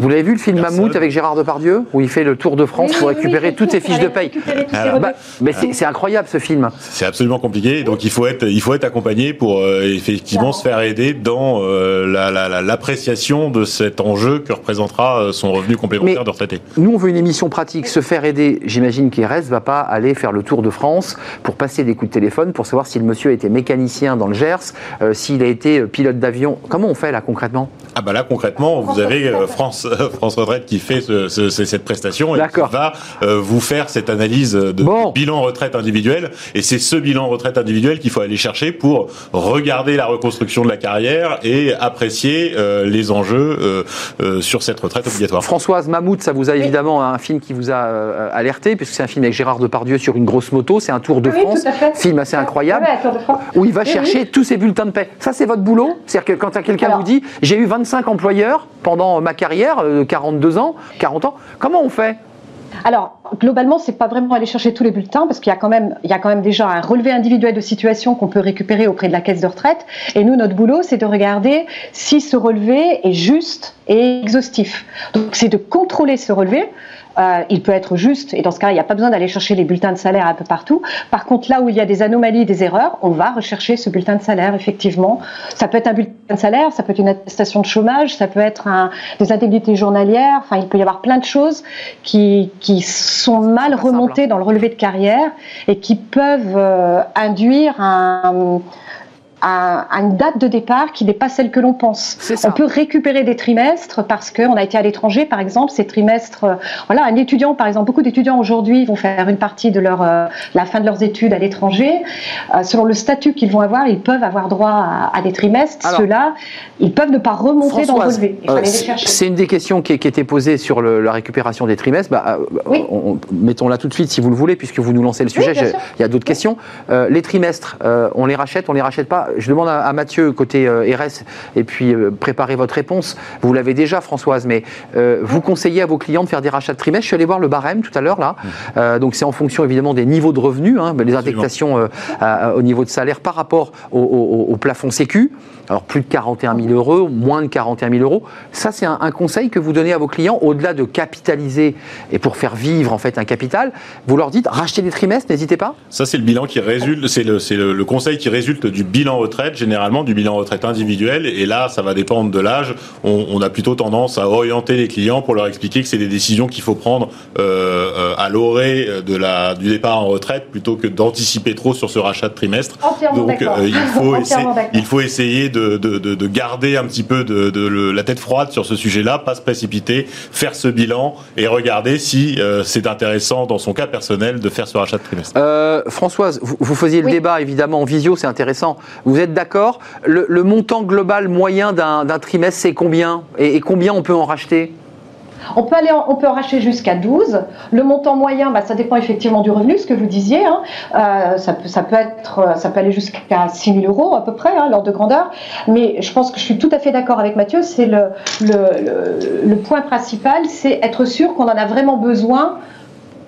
Vous l'avez vu le film Mammouth avec Gérard Depardieu, où il fait le tour de France pour récupérer toutes ses fiches de paye. Bah, mais c'est incroyable ce film. C'est absolument compliqué, donc il faut être, il faut être accompagné pour effectivement se faire aider dans l'appréciation de cet enjeu que représentera son revenu complémentaire de retraité. Nous, on veut une émission pratique, se faire aider. J'imagine qu'IRES ne va pas aller faire le tour de France pour passer des coups de téléphone pour savoir si le monsieur était mécanicien dans le Gers, euh, s'il été pilote d'avion. Comment on fait là concrètement? Ah bah là concrètement, vous avez France France Retraite qui fait cette prestation et qui va vous faire cette analyse de bilan retraite individuel. Et c'est ce bilan retraite individuel qu'il faut aller chercher pour regarder la reconstruction de la carrière et apprécier les enjeux sur cette retraite obligatoire. Françoise Mammouth, ça vous a évidemment un film qui vous a alerté puisque c'est un film avec Gérard Depardieu sur une grosse moto. C'est un Tour de France, film assez incroyable, où il va chercher tous ses bulletins de paix. Ça, c'est votre boulot C'est-à-dire que quand quelqu'un vous dit j'ai eu 25 employeurs pendant ma carrière, 42 euh, ans, 40 ans, comment on fait alors, globalement, c'est pas vraiment aller chercher tous les bulletins parce qu'il y a quand même, il y a quand même déjà un relevé individuel de situation qu'on peut récupérer auprès de la caisse de retraite. Et nous, notre boulot, c'est de regarder si ce relevé est juste et exhaustif. Donc, c'est de contrôler ce relevé. Euh, il peut être juste, et dans ce cas, il n'y a pas besoin d'aller chercher les bulletins de salaire un peu partout. Par contre, là où il y a des anomalies, des erreurs, on va rechercher ce bulletin de salaire, effectivement. Ça peut être un bulletin de salaire, ça peut être une attestation de chômage, ça peut être un, des indemnités journalières, enfin, il peut y avoir plein de choses qui, qui sont mal remontées dans le relevé de carrière et qui peuvent euh, induire un à, une date de départ qui n'est pas celle que l'on pense. On peut récupérer des trimestres parce qu'on a été à l'étranger, par exemple, ces trimestres. Euh, voilà, un étudiant, par exemple, beaucoup d'étudiants aujourd'hui vont faire une partie de leur euh, la fin de leurs études à l'étranger. Euh, selon le statut qu'ils vont avoir, ils peuvent avoir droit à, des trimestres. Ceux-là, ils peuvent ne pas remonter dans le relevé. C'est une des questions qui, qui était posée sur la récupération des trimestres. Bah, Mettons-la tout de suite si vous le voulez, puisque vous nous lancez le sujet. il y a d'autres questions. les trimestres, on les rachète, on les rachète pas je demande à, Mathieu, côté euh, RS, et puis euh, préparez votre réponse. Vous l'avez déjà, Françoise, mais euh, vous conseillez à vos clients de faire des rachats de trimestre. Je suis allé voir le barème tout à l'heure, là. Mmh. donc, c'est en fonction, évidemment, des niveaux de revenus, hein, les indexations au niveau de salaire par rapport au, plafond Sécu. Alors, plus de 41 000 euros, moins de 41 000 euros. Ça, c'est un, conseil que vous donnez à vos clients, au-delà de capitaliser et pour faire vivre, en fait, un capital. Vous leur dites, rachetez des trimestres, n'hésitez pas Ça, c'est le bilan qui résulte, c'est le, le, le, conseil qui résulte du bilan retraite, généralement du bilan retraite individuel. Et là, ça va dépendre de l'âge. On, a plutôt tendance à orienter les clients pour leur expliquer que c'est des décisions qu'il faut prendre euh, euh, à l'orée de la, du départ en retraite plutôt que d'anticiper trop sur ce rachat de trimestre. Donc, euh, il, faut essayer, il faut essayer de, de, de, garder un petit peu de, la tête froide sur ce sujet-là, pas se précipiter, faire ce bilan et regarder si c'est intéressant dans son cas personnel de faire ce rachat de trimestre. Françoise, vous, vous faisiez le débat évidemment en visio, c'est intéressant. Vous êtes d'accord? Le, montant global moyen d'un trimestre, c'est combien? Et, combien on peut en racheter? On peut, aller on peut en racheter jusqu'à 12. Le montant moyen, bah, ça dépend effectivement du revenu, ce que vous disiez. Hein. Euh, ça, peut, ça, peut être, ça peut aller jusqu'à 6 000 euros à peu près, hein, l'ordre de grandeur. Mais je pense que je suis tout à fait d'accord avec Mathieu. C'est le, le, point principal, c'est être sûr qu'on en a vraiment besoin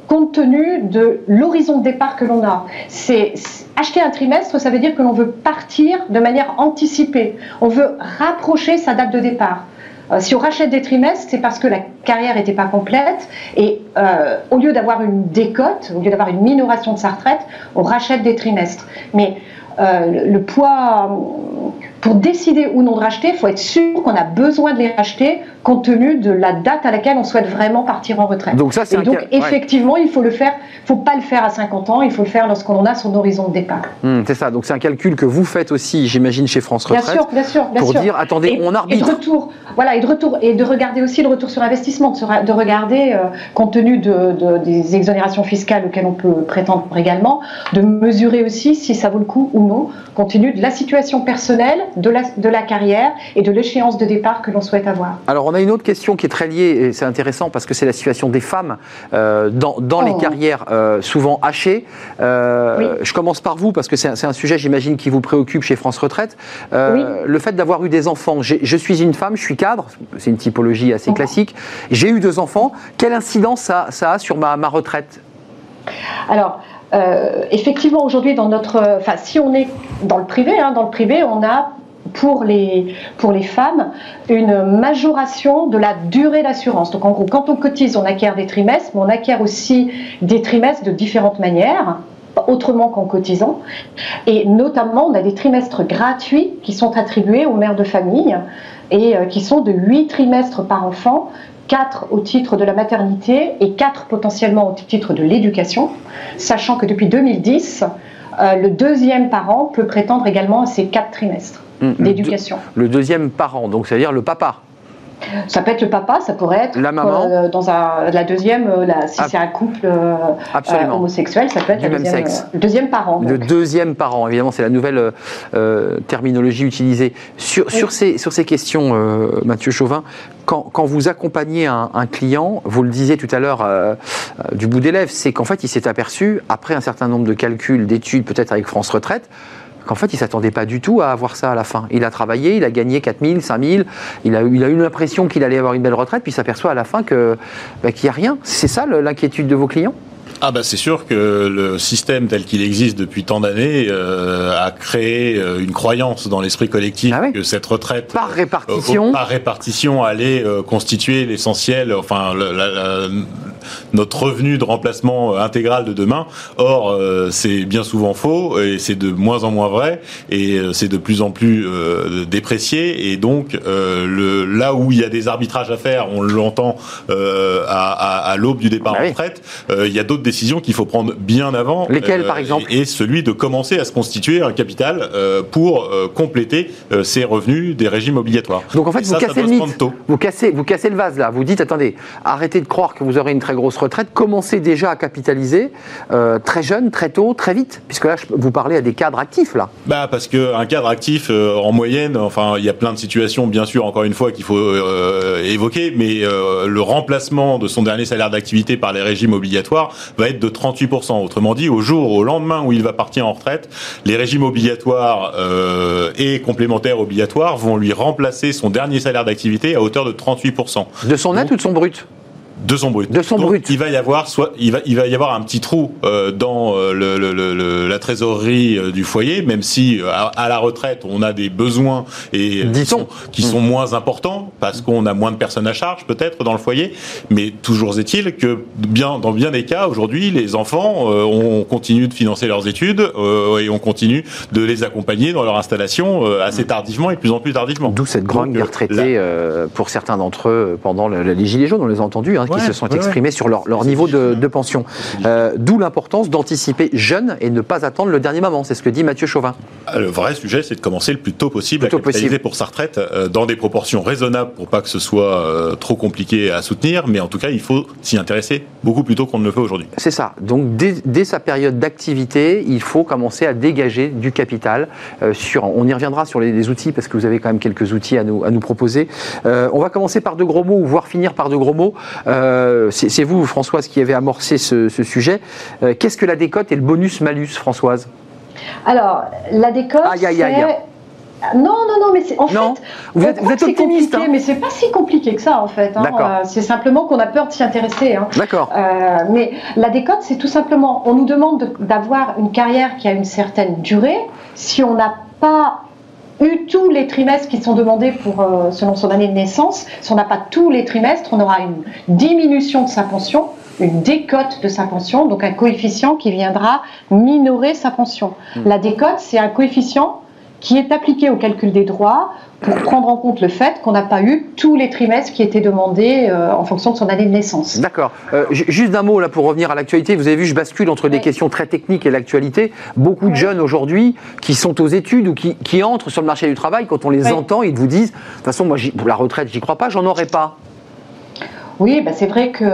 compte tenu de l'horizon de départ que l'on a. C'est acheter un trimestre, ça veut dire que l'on veut partir de manière anticipée. On veut rapprocher sa date de départ. Euh, si on rachète des trimestres, c'est parce que la carrière n'était pas complète et euh, au lieu d'avoir une décote, au lieu d'avoir une minoration de sa retraite, on rachète des trimestres. Mais euh, le poids, pour décider ou non de racheter, il faut être sûr qu'on a besoin de les racheter compte tenu de la date à laquelle on souhaite vraiment partir en retraite. Donc ça, c'est Et donc, effectivement, il faut le faire. Il faut pas le faire à 50 ans. Il faut le faire lorsqu'on en a son horizon de départ. Hmm, c'est ça. Donc c'est un calcul que vous faites aussi, j'imagine, chez France Retraite. Bien sûr, bien sûr, bien pour dire, attendez, on arbitre. Et de retour, voilà, et de retour, et de regarder aussi le retour sur investissement, de, regarder, euh, compte tenu de, des exonérations fiscales auxquelles on peut prétendre également, de mesurer aussi si ça vaut le coup ou non, compte tenu de la situation personnelle, de la, de la carrière et de l'échéance de départ que l'on souhaite avoir. Alors on a une autre question qui est très liée, et c'est intéressant parce que c'est la situation des femmes euh, dans, dans les oh. carrières euh, souvent hachées. Euh, je commence par vous parce que c'est un sujet, j'imagine, qui vous préoccupe chez France Retraite. Le fait d'avoir eu des enfants, je suis une femme, je suis cadre, c'est une typologie assez classique. J'ai eu deux enfants. Quelle incidence ça, ça a sur ma, ma retraite? Alors, effectivement, aujourd'hui, dans notre, enfin, si on est dans le privé, hein, dans le privé, on a pour les, pour les femmes une majoration de la durée d'assurance. Donc en gros, quand on cotise, on acquiert des trimestres, mais on acquiert aussi des trimestres de différentes manières autrement qu'en cotisant. Et notamment, on a des trimestres gratuits qui sont attribués aux mères de famille et euh, qui sont de 8 trimestres par enfant, 4 au titre de la maternité et 4 potentiellement au titre de l'éducation, sachant que depuis 2010, le deuxième parent peut prétendre également à ces quatre trimestres mmh, d'éducation. Le deuxième parent, donc c'est-à-dire le papa ça peut être le papa, ça pourrait être la maman. Euh, dans un, la deuxième, euh, si c'est un couple euh, homosexuel, ça peut être du même sexe. le deuxième parent. Le deuxième parent, évidemment, c'est la nouvelle terminologie utilisée. Sur, sur, ces, sur ces questions, Mathieu Chauvin, quand, quand, vous accompagnez un, un, client, vous le disiez tout à l'heure du bout des lèvres, c'est qu'en fait, il s'est aperçu, après un certain nombre de calculs, d'études, peut-être avec France Retraite, qu'en fait, il ne s'attendait pas du tout à avoir ça à la fin. Il a travaillé, il a gagné 4 000, 5 000, il a, il a eu l'impression qu'il allait avoir une belle retraite, puis il s'aperçoit à la fin bah, qu'il n'y a rien. C'est ça l'inquiétude de vos clients? Ah bah c'est sûr que le système tel qu'il existe depuis tant d'années euh, a créé euh, une croyance dans l'esprit collectif ah que cette retraite par répartition. euh, par répartition allait constituer l'essentiel enfin la, notre revenu de remplacement intégral de demain. Or c'est bien souvent faux et c'est de moins en moins vrai et c'est de plus en plus déprécié. Et donc le là où il y a des arbitrages à faire, on l'entend à, à, l'aube du départ bah en retraite, il y a d'autres décisions qu'il faut prendre bien avant. Lesquelles, par euh, exemple Et celui de commencer à se constituer un capital euh, pour euh, compléter ses revenus des régimes obligatoires. Donc en fait, vous cassez le mythe. Vous cassez, vous cassez le vase là. Vous dites, attendez, arrêtez de croire que vous aurez une très grosse retraite. Commencez déjà à capitaliser très jeune, très tôt, très vite. Puisque là, vous parlez à des cadres actifs là. Bah parce qu'un cadre actif, en moyenne, enfin, il y a plein de situations, bien sûr, encore une fois, qu'il faut évoquer, mais le remplacement de son dernier salaire d'activité par les régimes obligatoires va être de 38%. Autrement dit, au jour, au lendemain où il va partir en retraite, les régimes obligatoires euh, et complémentaires obligatoires vont lui remplacer son dernier salaire d'activité à hauteur de 38%. De son net ou de son brut? De son brut. De son brut. Il va y avoir soit il va il va y avoir un petit trou euh, dans euh, le, le, le, la trésorerie euh, du foyer, même si à, la retraite on a des besoins et qui sont, qui sont, moins importants parce qu'on a moins de personnes à charge peut-être dans le foyer. Mais toujours est-il que bien dans bien des cas aujourd'hui les enfants on continue de financer leurs études et on continue de les accompagner dans leur installation assez tardivement et de plus en plus tardivement. D'où cette grande des retraités pour certains d'entre eux pendant les gilets jaunes on les a entendus. Hein, qui se sont exprimés sur leur, niveau de, pension. Euh, d'où l'importance d'anticiper jeune et ne pas attendre le dernier moment. C'est ce que dit Mathieu Chauvin. Ah, le vrai sujet, c'est de commencer le plus tôt possible à capitaliser pour sa retraite euh, dans des proportions raisonnables pour pas que ce soit euh, trop compliqué à soutenir. Mais en tout cas, il faut s'y intéresser beaucoup plus tôt qu'on ne le fait aujourd'hui. C'est ça. Donc dès, sa période d'activité, il faut commencer à dégager du capital. sur, on y reviendra sur les, outils parce que vous avez quand même quelques outils à nous, à nous proposer. on va commencer par de gros mots ou voire finir par de gros mots. Euh, c'est vous, Françoise, qui avez amorcé ce, sujet. Euh, qu'est-ce que la décote et le bonus-malus, Françoise? Alors, la décote, aïe, aïe, aïe. Non, non, non, mais en fait, vous êtes, vous êtes optimiste, hein. mais c'est pas si compliqué que ça en fait. Hein. Euh, c'est simplement qu'on a peur de s'y intéresser. Hein. D'accord. mais la décote, c'est tout simplement, on nous demande d'avoir une carrière qui a une certaine durée. Si on n'a pas eu tous les trimestres qui sont demandés pour, euh, selon son année de naissance, si on n'a pas tous les trimestres, on aura une diminution de sa pension, une décote de sa pension, donc un coefficient qui viendra minorer sa pension. Hmm. La décote, c'est un coefficient qui est appliqué au calcul des droits pour prendre en compte le fait qu'on n'a pas eu tous les trimestres qui étaient demandés euh, en fonction de son année de naissance. D'accord. Euh, juste d'un mot là pour revenir à l'actualité. Vous avez vu, je bascule entre des questions très techniques et l'actualité. Beaucoup de jeunes aujourd'hui qui sont aux études ou qui, qui, entrent sur le marché du travail, quand on les entend, ils vous disent, de toute façon, moi, pour la retraite, j'y crois pas, j'en aurai pas. Oui, bah c'est vrai que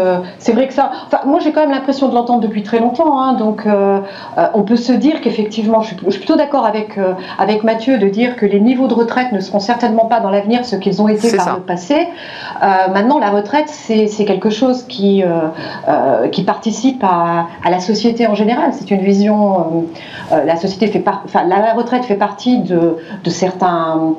c'est vrai que ça. Enfin, moi, j'ai quand même l'impression de l'entendre depuis très longtemps. Hein, donc, euh, euh, on peut se dire qu'effectivement, je, suis plutôt d'accord avec euh, avec Mathieu de dire que les niveaux de retraite ne seront certainement pas dans l'avenir ce qu'ils ont été par le passé. maintenant, la retraite, c'est quelque chose qui qui participe à, à, la société en général. C'est une vision. la société fait enfin, la retraite fait partie de de certains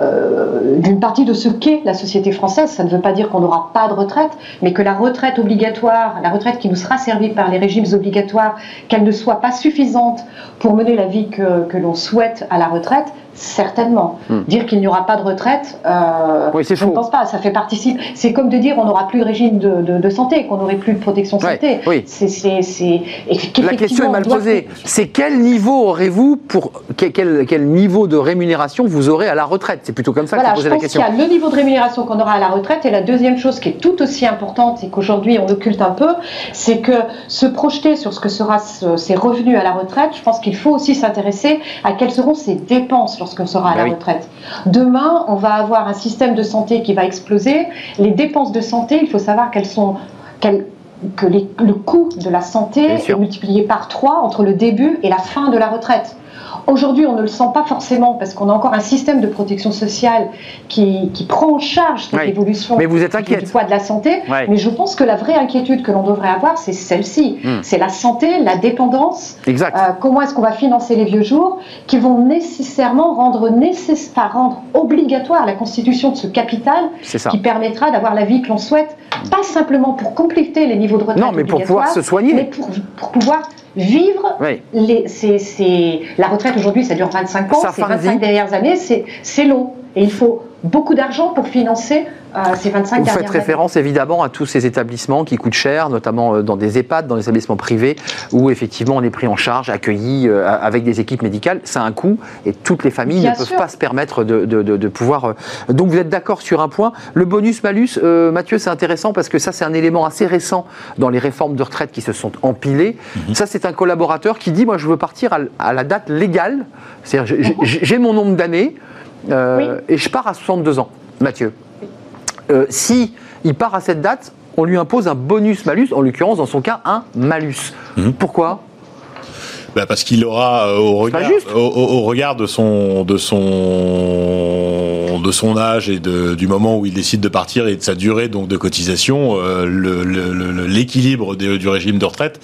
euh, d'une partie de ce qu'est la société française. Ça ne veut pas dire qu'on n'aura pas de retraite, mais que la retraite obligatoire, la retraite qui nous sera servie par les régimes obligatoires, qu'elle ne soit pas suffisante pour mener la vie que l'on souhaite à la retraite, Certainement. Hmm. Dire qu'il n'y aura pas de retraite, euh, je ne pense pas. Ça fait participe. C'est comme de dire on n'aura plus de régime de, santé, qu'on n'aurait plus de protection santé. Oui. La question est mal posée. C'est quel niveau aurez-vous pour quel, quel, niveau de rémunération vous aurez à la retraite? C'est plutôt comme ça que vous posez la question. Y a le niveau de rémunération qu'on aura à la retraite et la deuxième chose qui est tout aussi importante et qu'aujourd'hui on occulte un peu, c'est que se projeter sur ce que sera ses revenus à la retraite, je pense qu'il faut aussi s'intéresser à quelles seront ses dépenses sera à la bah retraite. Demain, on va avoir un système de santé qui va exploser. Les dépenses de santé, il faut savoir qu'elles sont que le coût de la santé est multiplié par 3 entre le début et la fin de la retraite. Aujourd'hui, on ne le sent pas forcément parce qu'on a encore un système de protection sociale qui, prend en charge cette évolution Mais vous êtes inquiète. du poids de la santé. Mais je pense que la vraie inquiétude que l'on devrait avoir, c'est celle-ci. Hmm. C'est la santé, la dépendance. Exact. Euh, comment est-ce qu'on va financer les vieux jours qui vont nécessairement rendre, nécessaire, rendre obligatoire la constitution de ce capital qui permettra d'avoir la vie que l'on souhaite, pas simplement pour compléter les niveaux de retraite. Non, mais pour pouvoir se soigner. Mais pour, pour pouvoir vivre. Les, la retraite aujourd'hui, ça dure 25 ans. Ces 25 dernières années, c'est long. Et il faut beaucoup d'argent pour financer euh, ces 25 Vous faites référence évidemment à tous ces établissements qui coûtent cher, notamment euh, dans des EHPAD, dans des établissements privés, où effectivement on est pris en charge, accueilli euh, avec des équipes médicales. Ça a un coût et toutes les familles ne peuvent pas se permettre de, de, de, pouvoir. Donc vous êtes d'accord sur un point. Le bonus-malus, Mathieu, c'est intéressant parce que ça c'est un élément assez récent dans les réformes de retraite qui se sont empilées. Mhm. Ça c'est un collaborateur qui dit moi je veux partir à, la date légale, c'est-à-dire j'ai mon nombre d'années. Euh, et je pars à 62 ans, Mathieu. Euh, si il part à cette date, on lui impose un bonus-malus, en l'occurrence, dans son cas, un malus. Mhm. Pourquoi? Bah parce qu'il aura euh, au, regard, au, regard, de son de son de son âge et de, du moment où il décide de partir et de sa durée donc de cotisation, l'équilibre du régime de retraite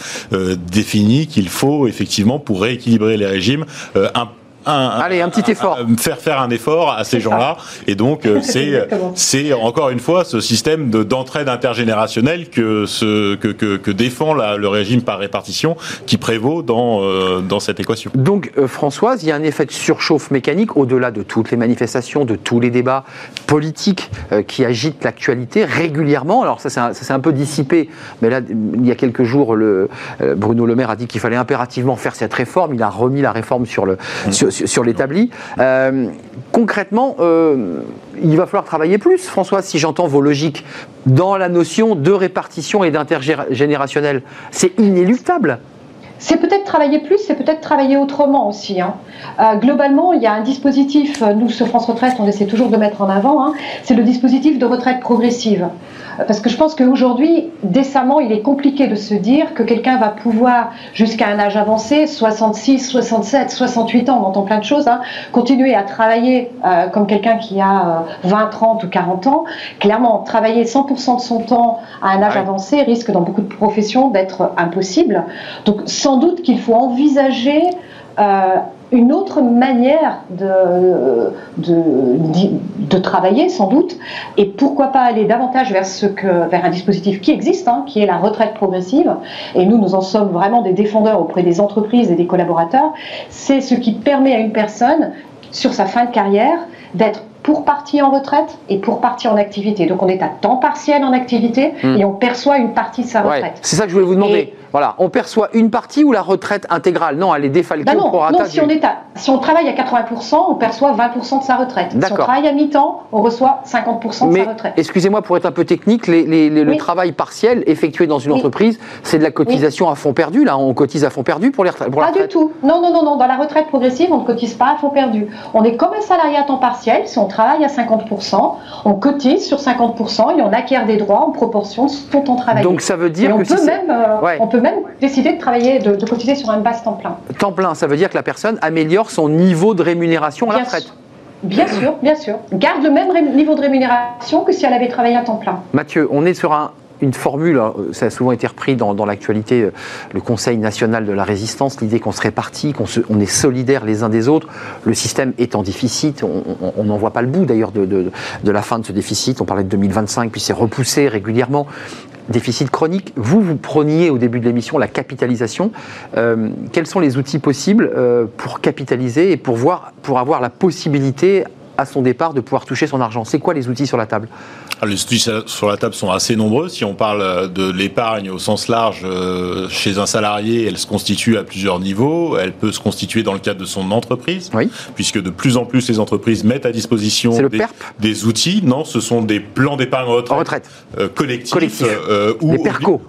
définit qu'il faut effectivement pour rééquilibrer les régimes un Allez, un petit effort. faire faire un effort à ces gens-là. Et donc, euh, c'est c'est encore une fois ce système d'entraide intergénérationnelle que, ce, que, que, que défend la, le régime par répartition qui prévaut dans, euh, dans cette équation. Donc, euh, Françoise, il y a un effet de surchauffe mécanique au-delà de toutes les manifestations, de tous les débats politiques qui agitent l'actualité régulièrement. Alors, ça, c'est un, un, peu dissipé, mais là, il y a quelques jours, le, Bruno Le Maire a dit qu'il fallait impérativement faire cette réforme. Il a remis la réforme sur le, mmh. sur, sur, l'établi. Euh, concrètement, euh, il va falloir travailler plus, François, si j'entends vos logiques, dans la notion de répartition et d'intergénérationnel. C'est inéluctable. C'est peut-être travailler plus, c'est peut-être travailler autrement aussi. Hein. Euh, globalement, il y a un dispositif, nous, ce France Retraite, on essaie toujours de mettre en avant, hein, c'est le dispositif de retraite progressive. Parce que je pense qu'aujourd'hui, décemment, il est compliqué de se dire que quelqu'un va pouvoir, jusqu'à un âge avancé, 66, 67, 68 ans, on entend plein de choses, hein, continuer à travailler euh, comme quelqu'un qui a 20, euh, 30 ou 40 ans. Clairement, travailler 100% de son temps à un âge avancé risque dans beaucoup de professions d'être impossible. Donc sans doute qu'il faut envisager euh, une autre manière de, travailler, sans doute, et pourquoi pas aller davantage vers, ce que, vers un dispositif qui existe, hein, qui est la retraite progressive, et nous, nous en sommes vraiment des défendeurs auprès des entreprises et des collaborateurs, c'est ce qui permet à une personne, sur sa fin de carrière, d'être pour partie en retraite et pour partie en activité. Donc on est à temps partiel en activité hmm. et on perçoit une partie de sa retraite. c'est ça que je voulais vous demander. Voilà, on perçoit une partie ou la retraite intégrale? Non, elle est défalquée bah non, non si, on est si on travaille à 80%, on perçoit 20% de sa retraite. Si on travaille à mi-temps, on reçoit 50% de sa retraite. Excusez-moi pour être un peu technique, le travail partiel effectué dans une entreprise, c'est de la cotisation à fond perdu. Là, on cotise à fond perdu pour les retraites. Pas du tout. Non, non, non, non. Dans la retraite progressive, on ne cotise pas à fond perdu. On est comme un salarié à temps partiel. Si on travaille à 50%, on cotise sur 50% et on acquiert des droits en proportion de son temps travaillé. Donc ça veut dire que on peut même, euh, on peut même décider de travailler, de, cotiser sur un base temps plein. Temps plein, ça veut dire que la personne améliore son niveau de rémunération à la retraite. Bien sûr, bien sûr. Garde le même niveau de rémunération que si elle avait travaillé à temps plein. Mathieu, on est sur un, une formule, hein, ça a souvent été repris dans, l'actualité, euh, le Conseil national de la résistance, l'idée qu'on se répartit, qu'on on est solidaires les uns des autres. Le système est en déficit, on n'en voit pas le bout d'ailleurs de, de, la fin de ce déficit. On parlait de 2025, puis c'est repoussé régulièrement déficit chronique. Vous, vous preniez au début de l'émission la capitalisation. Euh, quels sont les outils possibles euh, pour capitaliser et pour, voir, pour avoir la possibilité à son départ de pouvoir toucher son argent? C'est quoi les outils sur la table? Les outils sur la table sont assez nombreux. Si on parle de l'épargne au sens large, euh, chez un salarié, elle se constitue à plusieurs niveaux. Elle peut se constituer dans le cadre de son entreprise, puisque de plus en plus les entreprises mettent à disposition des, outils. Non, ce sont des plans d'épargne retraite, retraite. Euh, collectifs, euh, ou,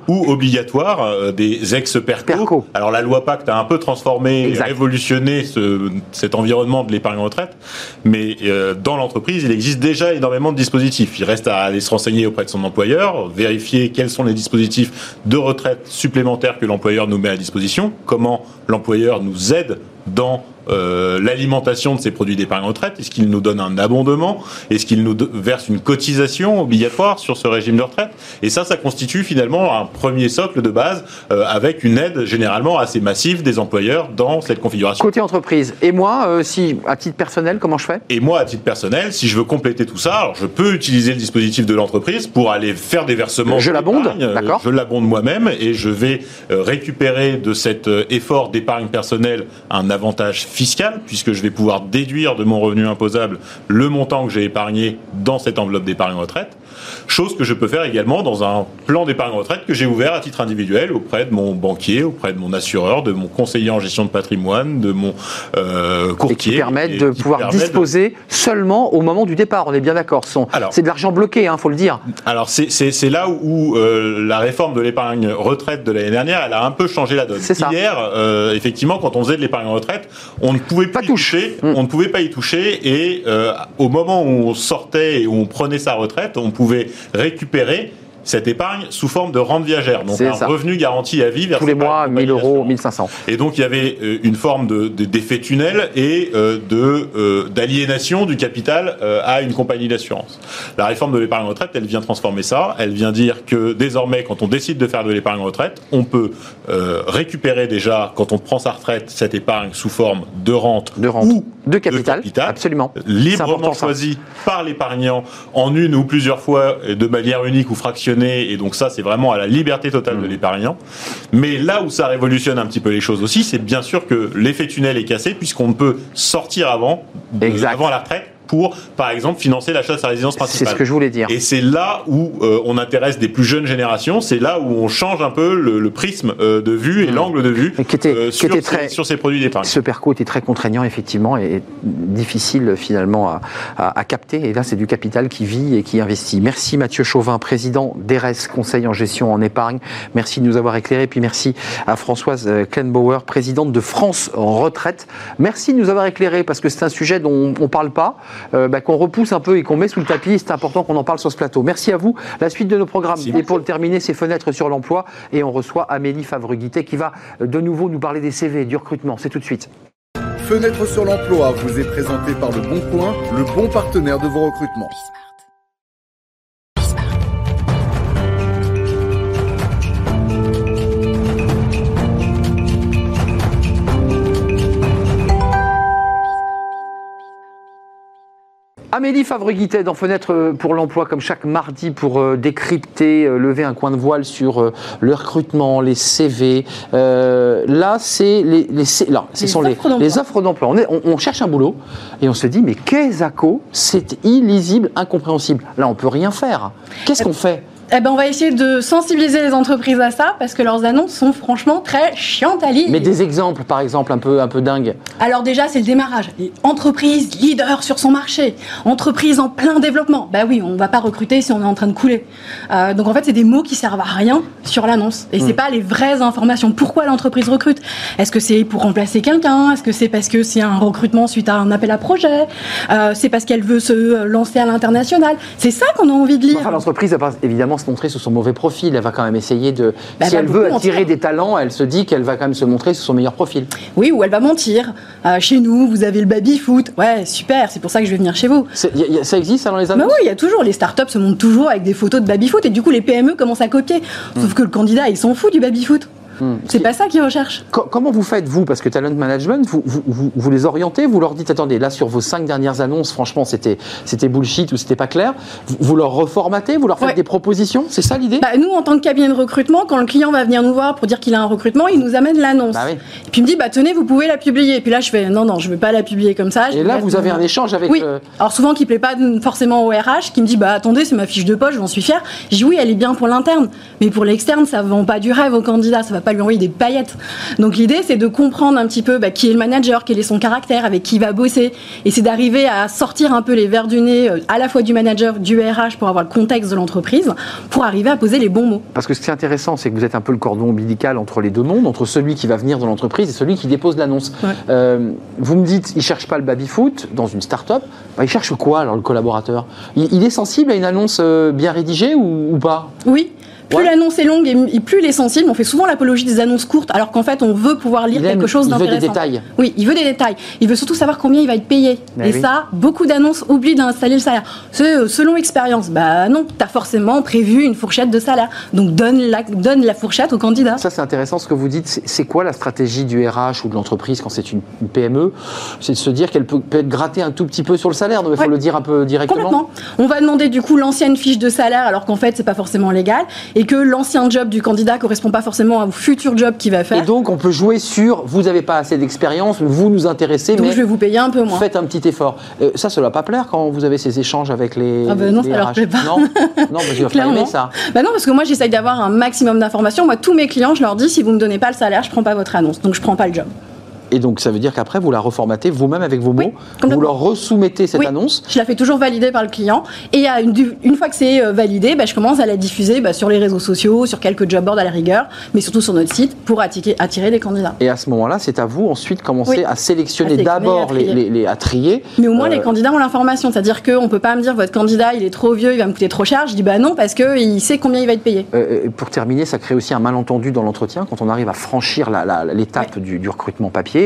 ou, obligatoires, des ex-PERCO. Alors la loi Pacte a un peu transformé, et révolutionné ce, cet environnement de l'épargne retraite, mais dans l'entreprise, il existe déjà énormément de dispositifs. Il reste à aller se renseigner auprès de son employeur, vérifier quels sont les dispositifs de retraite supplémentaires que l'employeur nous met à disposition, comment l'employeur nous aide dans euh, l'alimentation de ces produits d'épargne retraite Est-ce qu'il nous donne un abondement? Est-ce qu'il nous verse une cotisation obligatoire sur ce régime de retraite? Et ça, ça constitue finalement un premier socle de base euh, avec une aide généralement assez massive des employeurs dans cette configuration. Côté entreprise. Et moi, euh, si à titre personnel, comment je fais? Et moi, à titre personnel, si je veux compléter tout ça, alors je peux utiliser le dispositif de l'entreprise pour aller faire des versements. Je l'abonde, d'accord Je l'abonde moi-même et je vais récupérer de cet effort d'épargne personnelle un avantage fiscal, puisque je vais pouvoir déduire de mon revenu imposable le montant que j'ai épargné dans cette enveloppe d'épargne retraite. Chose que je peux faire également dans un plan d'épargne retraite que j'ai ouvert à titre individuel auprès de mon banquier, auprès de mon assureur, de mon conseiller en gestion de patrimoine, de mon euh, courtier. Et qui permettent de pouvoir disposer seulement au moment du départ. On est bien d'accord. C'est de l'argent bloqué, il hein, faut le dire. Alors c'est là où, euh, la réforme de l'épargne retraite de l'année dernière, elle a un peu changé la donne. Hier, euh, effectivement, quand on faisait de l'épargne retraite, on ne pouvait pas y toucher. On ne pouvait pas y toucher et euh, au moment où on sortait et où on prenait sa retraite, on pouvait récupérer cette épargne sous forme de rente viagère, donc un revenu garanti à vie tous les mois 1000 euros, 1500. Et donc il y avait euh, une forme de, d'effet tunnel et euh, de euh, d'aliénation du capital à une compagnie d'assurance. La réforme de l'épargne retraite, elle vient transformer ça. Elle vient dire que désormais, quand on décide de faire de l'épargne retraite, on peut récupérer déjà quand on prend sa retraite cette épargne sous forme de rente, de rente. ou de capital, absolument, librement choisi par l'épargnant en une ou plusieurs fois de manière unique ou fractionnée et donc ça, c'est vraiment à la liberté totale de mm. l'épargnant. Mais là où ça révolutionne un petit peu les choses aussi, c'est bien sûr que l'effet tunnel est cassé, puisqu'on peut sortir avant, avant la retraite pour, par exemple, financer l'achat de sa résidence principale. C'est ce que je voulais dire. Et c'est là où euh, on intéresse des plus jeunes générations, c'est là où on change un peu le, prisme euh, de vue et mmh. l'angle de vue qui était, euh, sur, qui très, sur, ces produits d'épargne. Ce perco était très contraignant, effectivement, et difficile finalement à, à, capter. Et là, c'est du capital qui vit et qui investit. Merci Mathieu Chauvin, président d'ERES, conseil en gestion en épargne. Merci de nous avoir éclairé. Puis merci à Françoise Klenbauer, présidente de France Retraite. Merci de nous avoir éclairé parce que c'est un sujet dont on ne parle pas. Euh, bah, qu'on repousse un peu et qu'on met sous le tapis. C'est important qu'on en parle sur ce plateau. Merci à vous. La suite de nos programmes. Et pour le terminer, c'est fenêtres sur l'emploi. Et on reçoit Amélie Favreguité qui va euh, de nouveau nous parler des CV, du recrutement. C'est tout de suite. Fenêtre sur l'emploi vous est présenté par Le Bon Coin, le bon partenaire de vos recrutements. Amélie Favre-Guittet dans Fenêtre euh, pour l'emploi, comme chaque mardi, pour euh, décrypter, euh, lever un coin de voile sur le recrutement, les CV. là, c'est les, les, là, ce sont les, les, offres d'emploi. On, on, cherche un boulot et on se dit, mais qu'est-ce C'est illisible, incompréhensible. Là, on peut rien faire. Qu'est-ce qu'on fait? Eh ben, on va essayer de sensibiliser les entreprises à ça parce que leurs annonces sont franchement très chiantes à lire. Mais des exemples, par exemple, un peu, un peu dingues. Alors déjà, c'est le démarrage. Entreprise leader sur son marché, entreprise en plein développement. Bah oui, on va pas recruter si on est en train de couler. Euh, donc en fait, c'est des mots qui servent à rien sur l'annonce et c'est hmm. pas les vraies informations. Pourquoi l'entreprise recrute? Est-ce que c'est pour remplacer quelqu'un? Est-ce que c'est parce que c'est un recrutement suite à un appel à projet? Euh, C'est parce qu'elle veut se lancer à l'international? C'est ça qu'on a envie de lire. Enfin, l'entreprise, évidemment se montrer sous son mauvais profil. Elle va quand même essayer de. Bah, si elle, veut attirer des talents, elle se dit qu'elle va quand même se montrer sous son meilleur profil. Oui, ou elle va mentir. Euh, chez nous, vous avez le baby-foot. Ouais, super, c'est pour ça que je vais venir chez vous. ça existe ça dans les annonces? Oui, il y a toujours. Les startups se montrent toujours avec des photos de baby-foot et du coup, les PME commencent à copier. Sauf hmm. que le candidat, il s'en fout du baby-foot. C'est pas ça qu'ils recherchent. comment vous faites, vous? Parce que Talent Management, vous, vous, vous, les orientez, vous leur dites attendez, là, sur vos cinq dernières annonces, franchement, c'était bullshit ou c'était pas clair. Vous, leur reformatez, vous leur faites des propositions C'est ça l'idée? Bah, Nous, en tant que cabinet de recrutement, quand le client va venir nous voir pour dire qu'il a un recrutement, il nous amène l'annonce. Bah et puis il me dit bah, tenez, vous pouvez la publier. Et puis là, je fais non, non, je ne vais pas la publier comme ça. Et là, vous avez un échange avec. Oui. Alors souvent, qui plaît pas forcément au RH, qui me dit bah attendez, c'est ma fiche de poche, j'en suis fier. Je dis oui, elle est bien pour l'interne, mais pour l'externe, ça vend pas du rêve au candidat, ça va pas lui envoyer des paillettes. Donc l'idée, c'est de comprendre un petit peu bah, qui est le manager, quel est son caractère, avec qui il va bosser, et c'est d'arriver à sortir un peu les verres du nez euh, à la fois du manager, du RH pour avoir le contexte de l'entreprise, pour arriver à poser les bons mots. Parce que ce qui est intéressant, c'est que vous êtes un peu le cordon ombilical entre les deux mondes, entre celui qui va venir dans l'entreprise et celui qui dépose l'annonce. Euh, vous me dites, il cherche pas le baby-foot dans une start-up, bah, il cherche quoi alors le collaborateur? Il, est sensible à une annonce euh, bien rédigée ou pas? Oui, plus l'annonce est longue et, plus il est sensible. On fait souvent l'apologie des annonces courtes, alors qu'en fait, on veut pouvoir lire quelque chose d'intéressant. Il veut des détails. Oui, il veut des détails. Il veut surtout savoir combien il va être payé. et ça, beaucoup d'annonces oublient d'installer le salaire. Euh, selon expérience. Bah non, tu as forcément prévu une fourchette de salaire. Donc donne la, donne la fourchette au candidat. Ça, c'est intéressant ce que vous dites. C'est quoi la stratégie du RH ou de l'entreprise quand c'est une, PME C'est de se dire qu'elle peut, être grattée un tout petit peu sur le salaire. Donc il faut le dire un peu directement. Complètement. On va demander du coup l'ancienne fiche de salaire, alors qu'en fait, c'est pas forcément légal et que l'ancien job du candidat correspond pas forcément au futur job qu'il va faire. Et donc on peut jouer sur vous n'avez pas assez d'expérience, vous nous intéressez, donc mais je vais vous payer un peu moins. Faites un petit effort. Euh, ça, ça ne va pas plaire quand vous avez ces échanges avec les. Ah ben non, ça leur plaît pas. Non, non, vais pas aimer ça. Bah non, parce que moi j'essaye d'avoir un maximum d'informations. Moi, tous mes clients, je leur dis si vous me donnez pas le salaire, je prends pas votre annonce, donc je prends pas le job. Et donc, ça veut dire qu'après, vous la reformatez vous-même avec vos mots, vous leur resoumettez cette annonce. Je la fais toujours valider par le client. Et une, une fois que c'est euh, validé, bah, je commence à la diffuser bah, sur les réseaux sociaux, sur quelques job boards à la rigueur, mais surtout sur notre site pour attirer, attirer des candidats. Et à ce moment-là, c'est à vous ensuite commencer à sélectionner d'abord les, les, à trier. Mais au moins, les euh, candidats ont l'information. C'est-à-dire qu'on ne peut pas me dire votre candidat, il est trop vieux, il va me coûter trop cher. Je dis bah non, parce qu'il sait combien il va être payé. Euh, pour terminer, ça crée aussi un malentendu dans l'entretien quand on arrive à franchir l'étape du, du, recrutement papier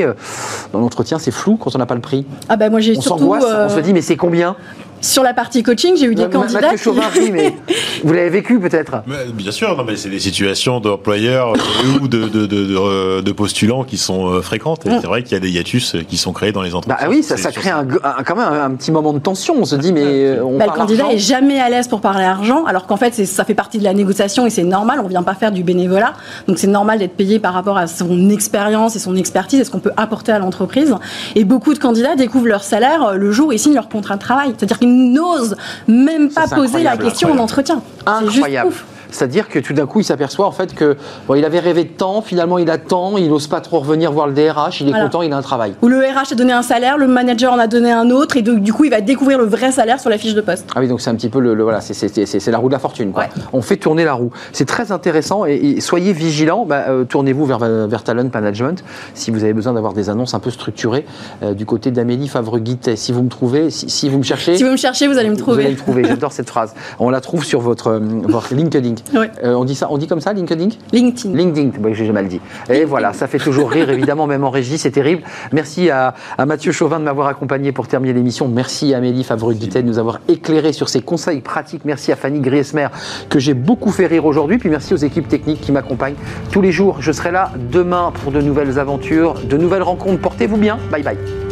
dans l'entretien, c'est flou quand on n'a pas le prix. Ah bah moi j'ai surtout. On se dit mais c'est combien? Sur la partie coaching, j'ai eu des candidats. Mathieu Chauvin, mais vous l'avez vécu peut-être Bien sûr, non, mais c'est des situations d'employeurs euh, ou de, de, de, de, postulants qui sont euh, fréquentes. Mm. C'est vrai qu'il y a des hiatus qui sont créés dans les entreprises. Bah oui, ça, ça crée un, quand même un, petit moment de tension. On se dit, mais on bah, Le candidat est jamais à l'aise pour parler argent, alors qu'en fait, ça fait partie de la négociation et c'est normal. On vient pas faire du bénévolat, donc c'est normal d'être payé par rapport à son expérience et son expertise et ce qu'on peut apporter à l'entreprise. Et beaucoup de candidats découvrent leur salaire euh, le jour où ils signent leur contrat de travail. C'est-à-dire qu'ils n'ose même pas poser la question en entretien. Incroyable. C'est-à-dire que tout d'un coup, il s'aperçoit en fait que il avait rêvé de temps, finalement il attend, il n'ose pas trop revenir voir le DRH, il est content, il a un travail. Ou le RH a donné un salaire, le manager en a donné un autre, et du coup il va découvrir le vrai salaire sur la fiche de poste. Ah oui, donc c'est un petit peu le, voilà, c'est la roue de la fortune. On fait tourner la roue. C'est très intéressant et, soyez vigilants. Bah, euh, tournez-vous vers, vers Talent Management si vous avez besoin d'avoir des annonces un peu structurées euh, du côté d'Amélie Favre-Guittet. Si vous me trouvez, si, vous me cherchez, si vous me cherchez, vous allez me trouver. Vous allez me trouver. J'adore cette phrase. On la trouve sur votre, euh, votre LinkedIn. Euh, on dit ça, on dit comme ça, LinkedIn? LinkedIn. LinkedIn, j'ai mal dit. Et voilà, ça fait toujours rire, évidemment, même en régie, c'est terrible. Merci à, Mathieu Chauvin de m'avoir accompagné pour terminer l'émission. Merci à Amélie favre de nous avoir éclairé sur ses conseils pratiques. Merci à Fanny Griesmer, que j'ai beaucoup fait rire aujourd'hui. Puis merci aux équipes techniques qui m'accompagnent tous les jours. Je serai là demain pour de nouvelles aventures, de nouvelles rencontres. Portez-vous bien. Bye bye.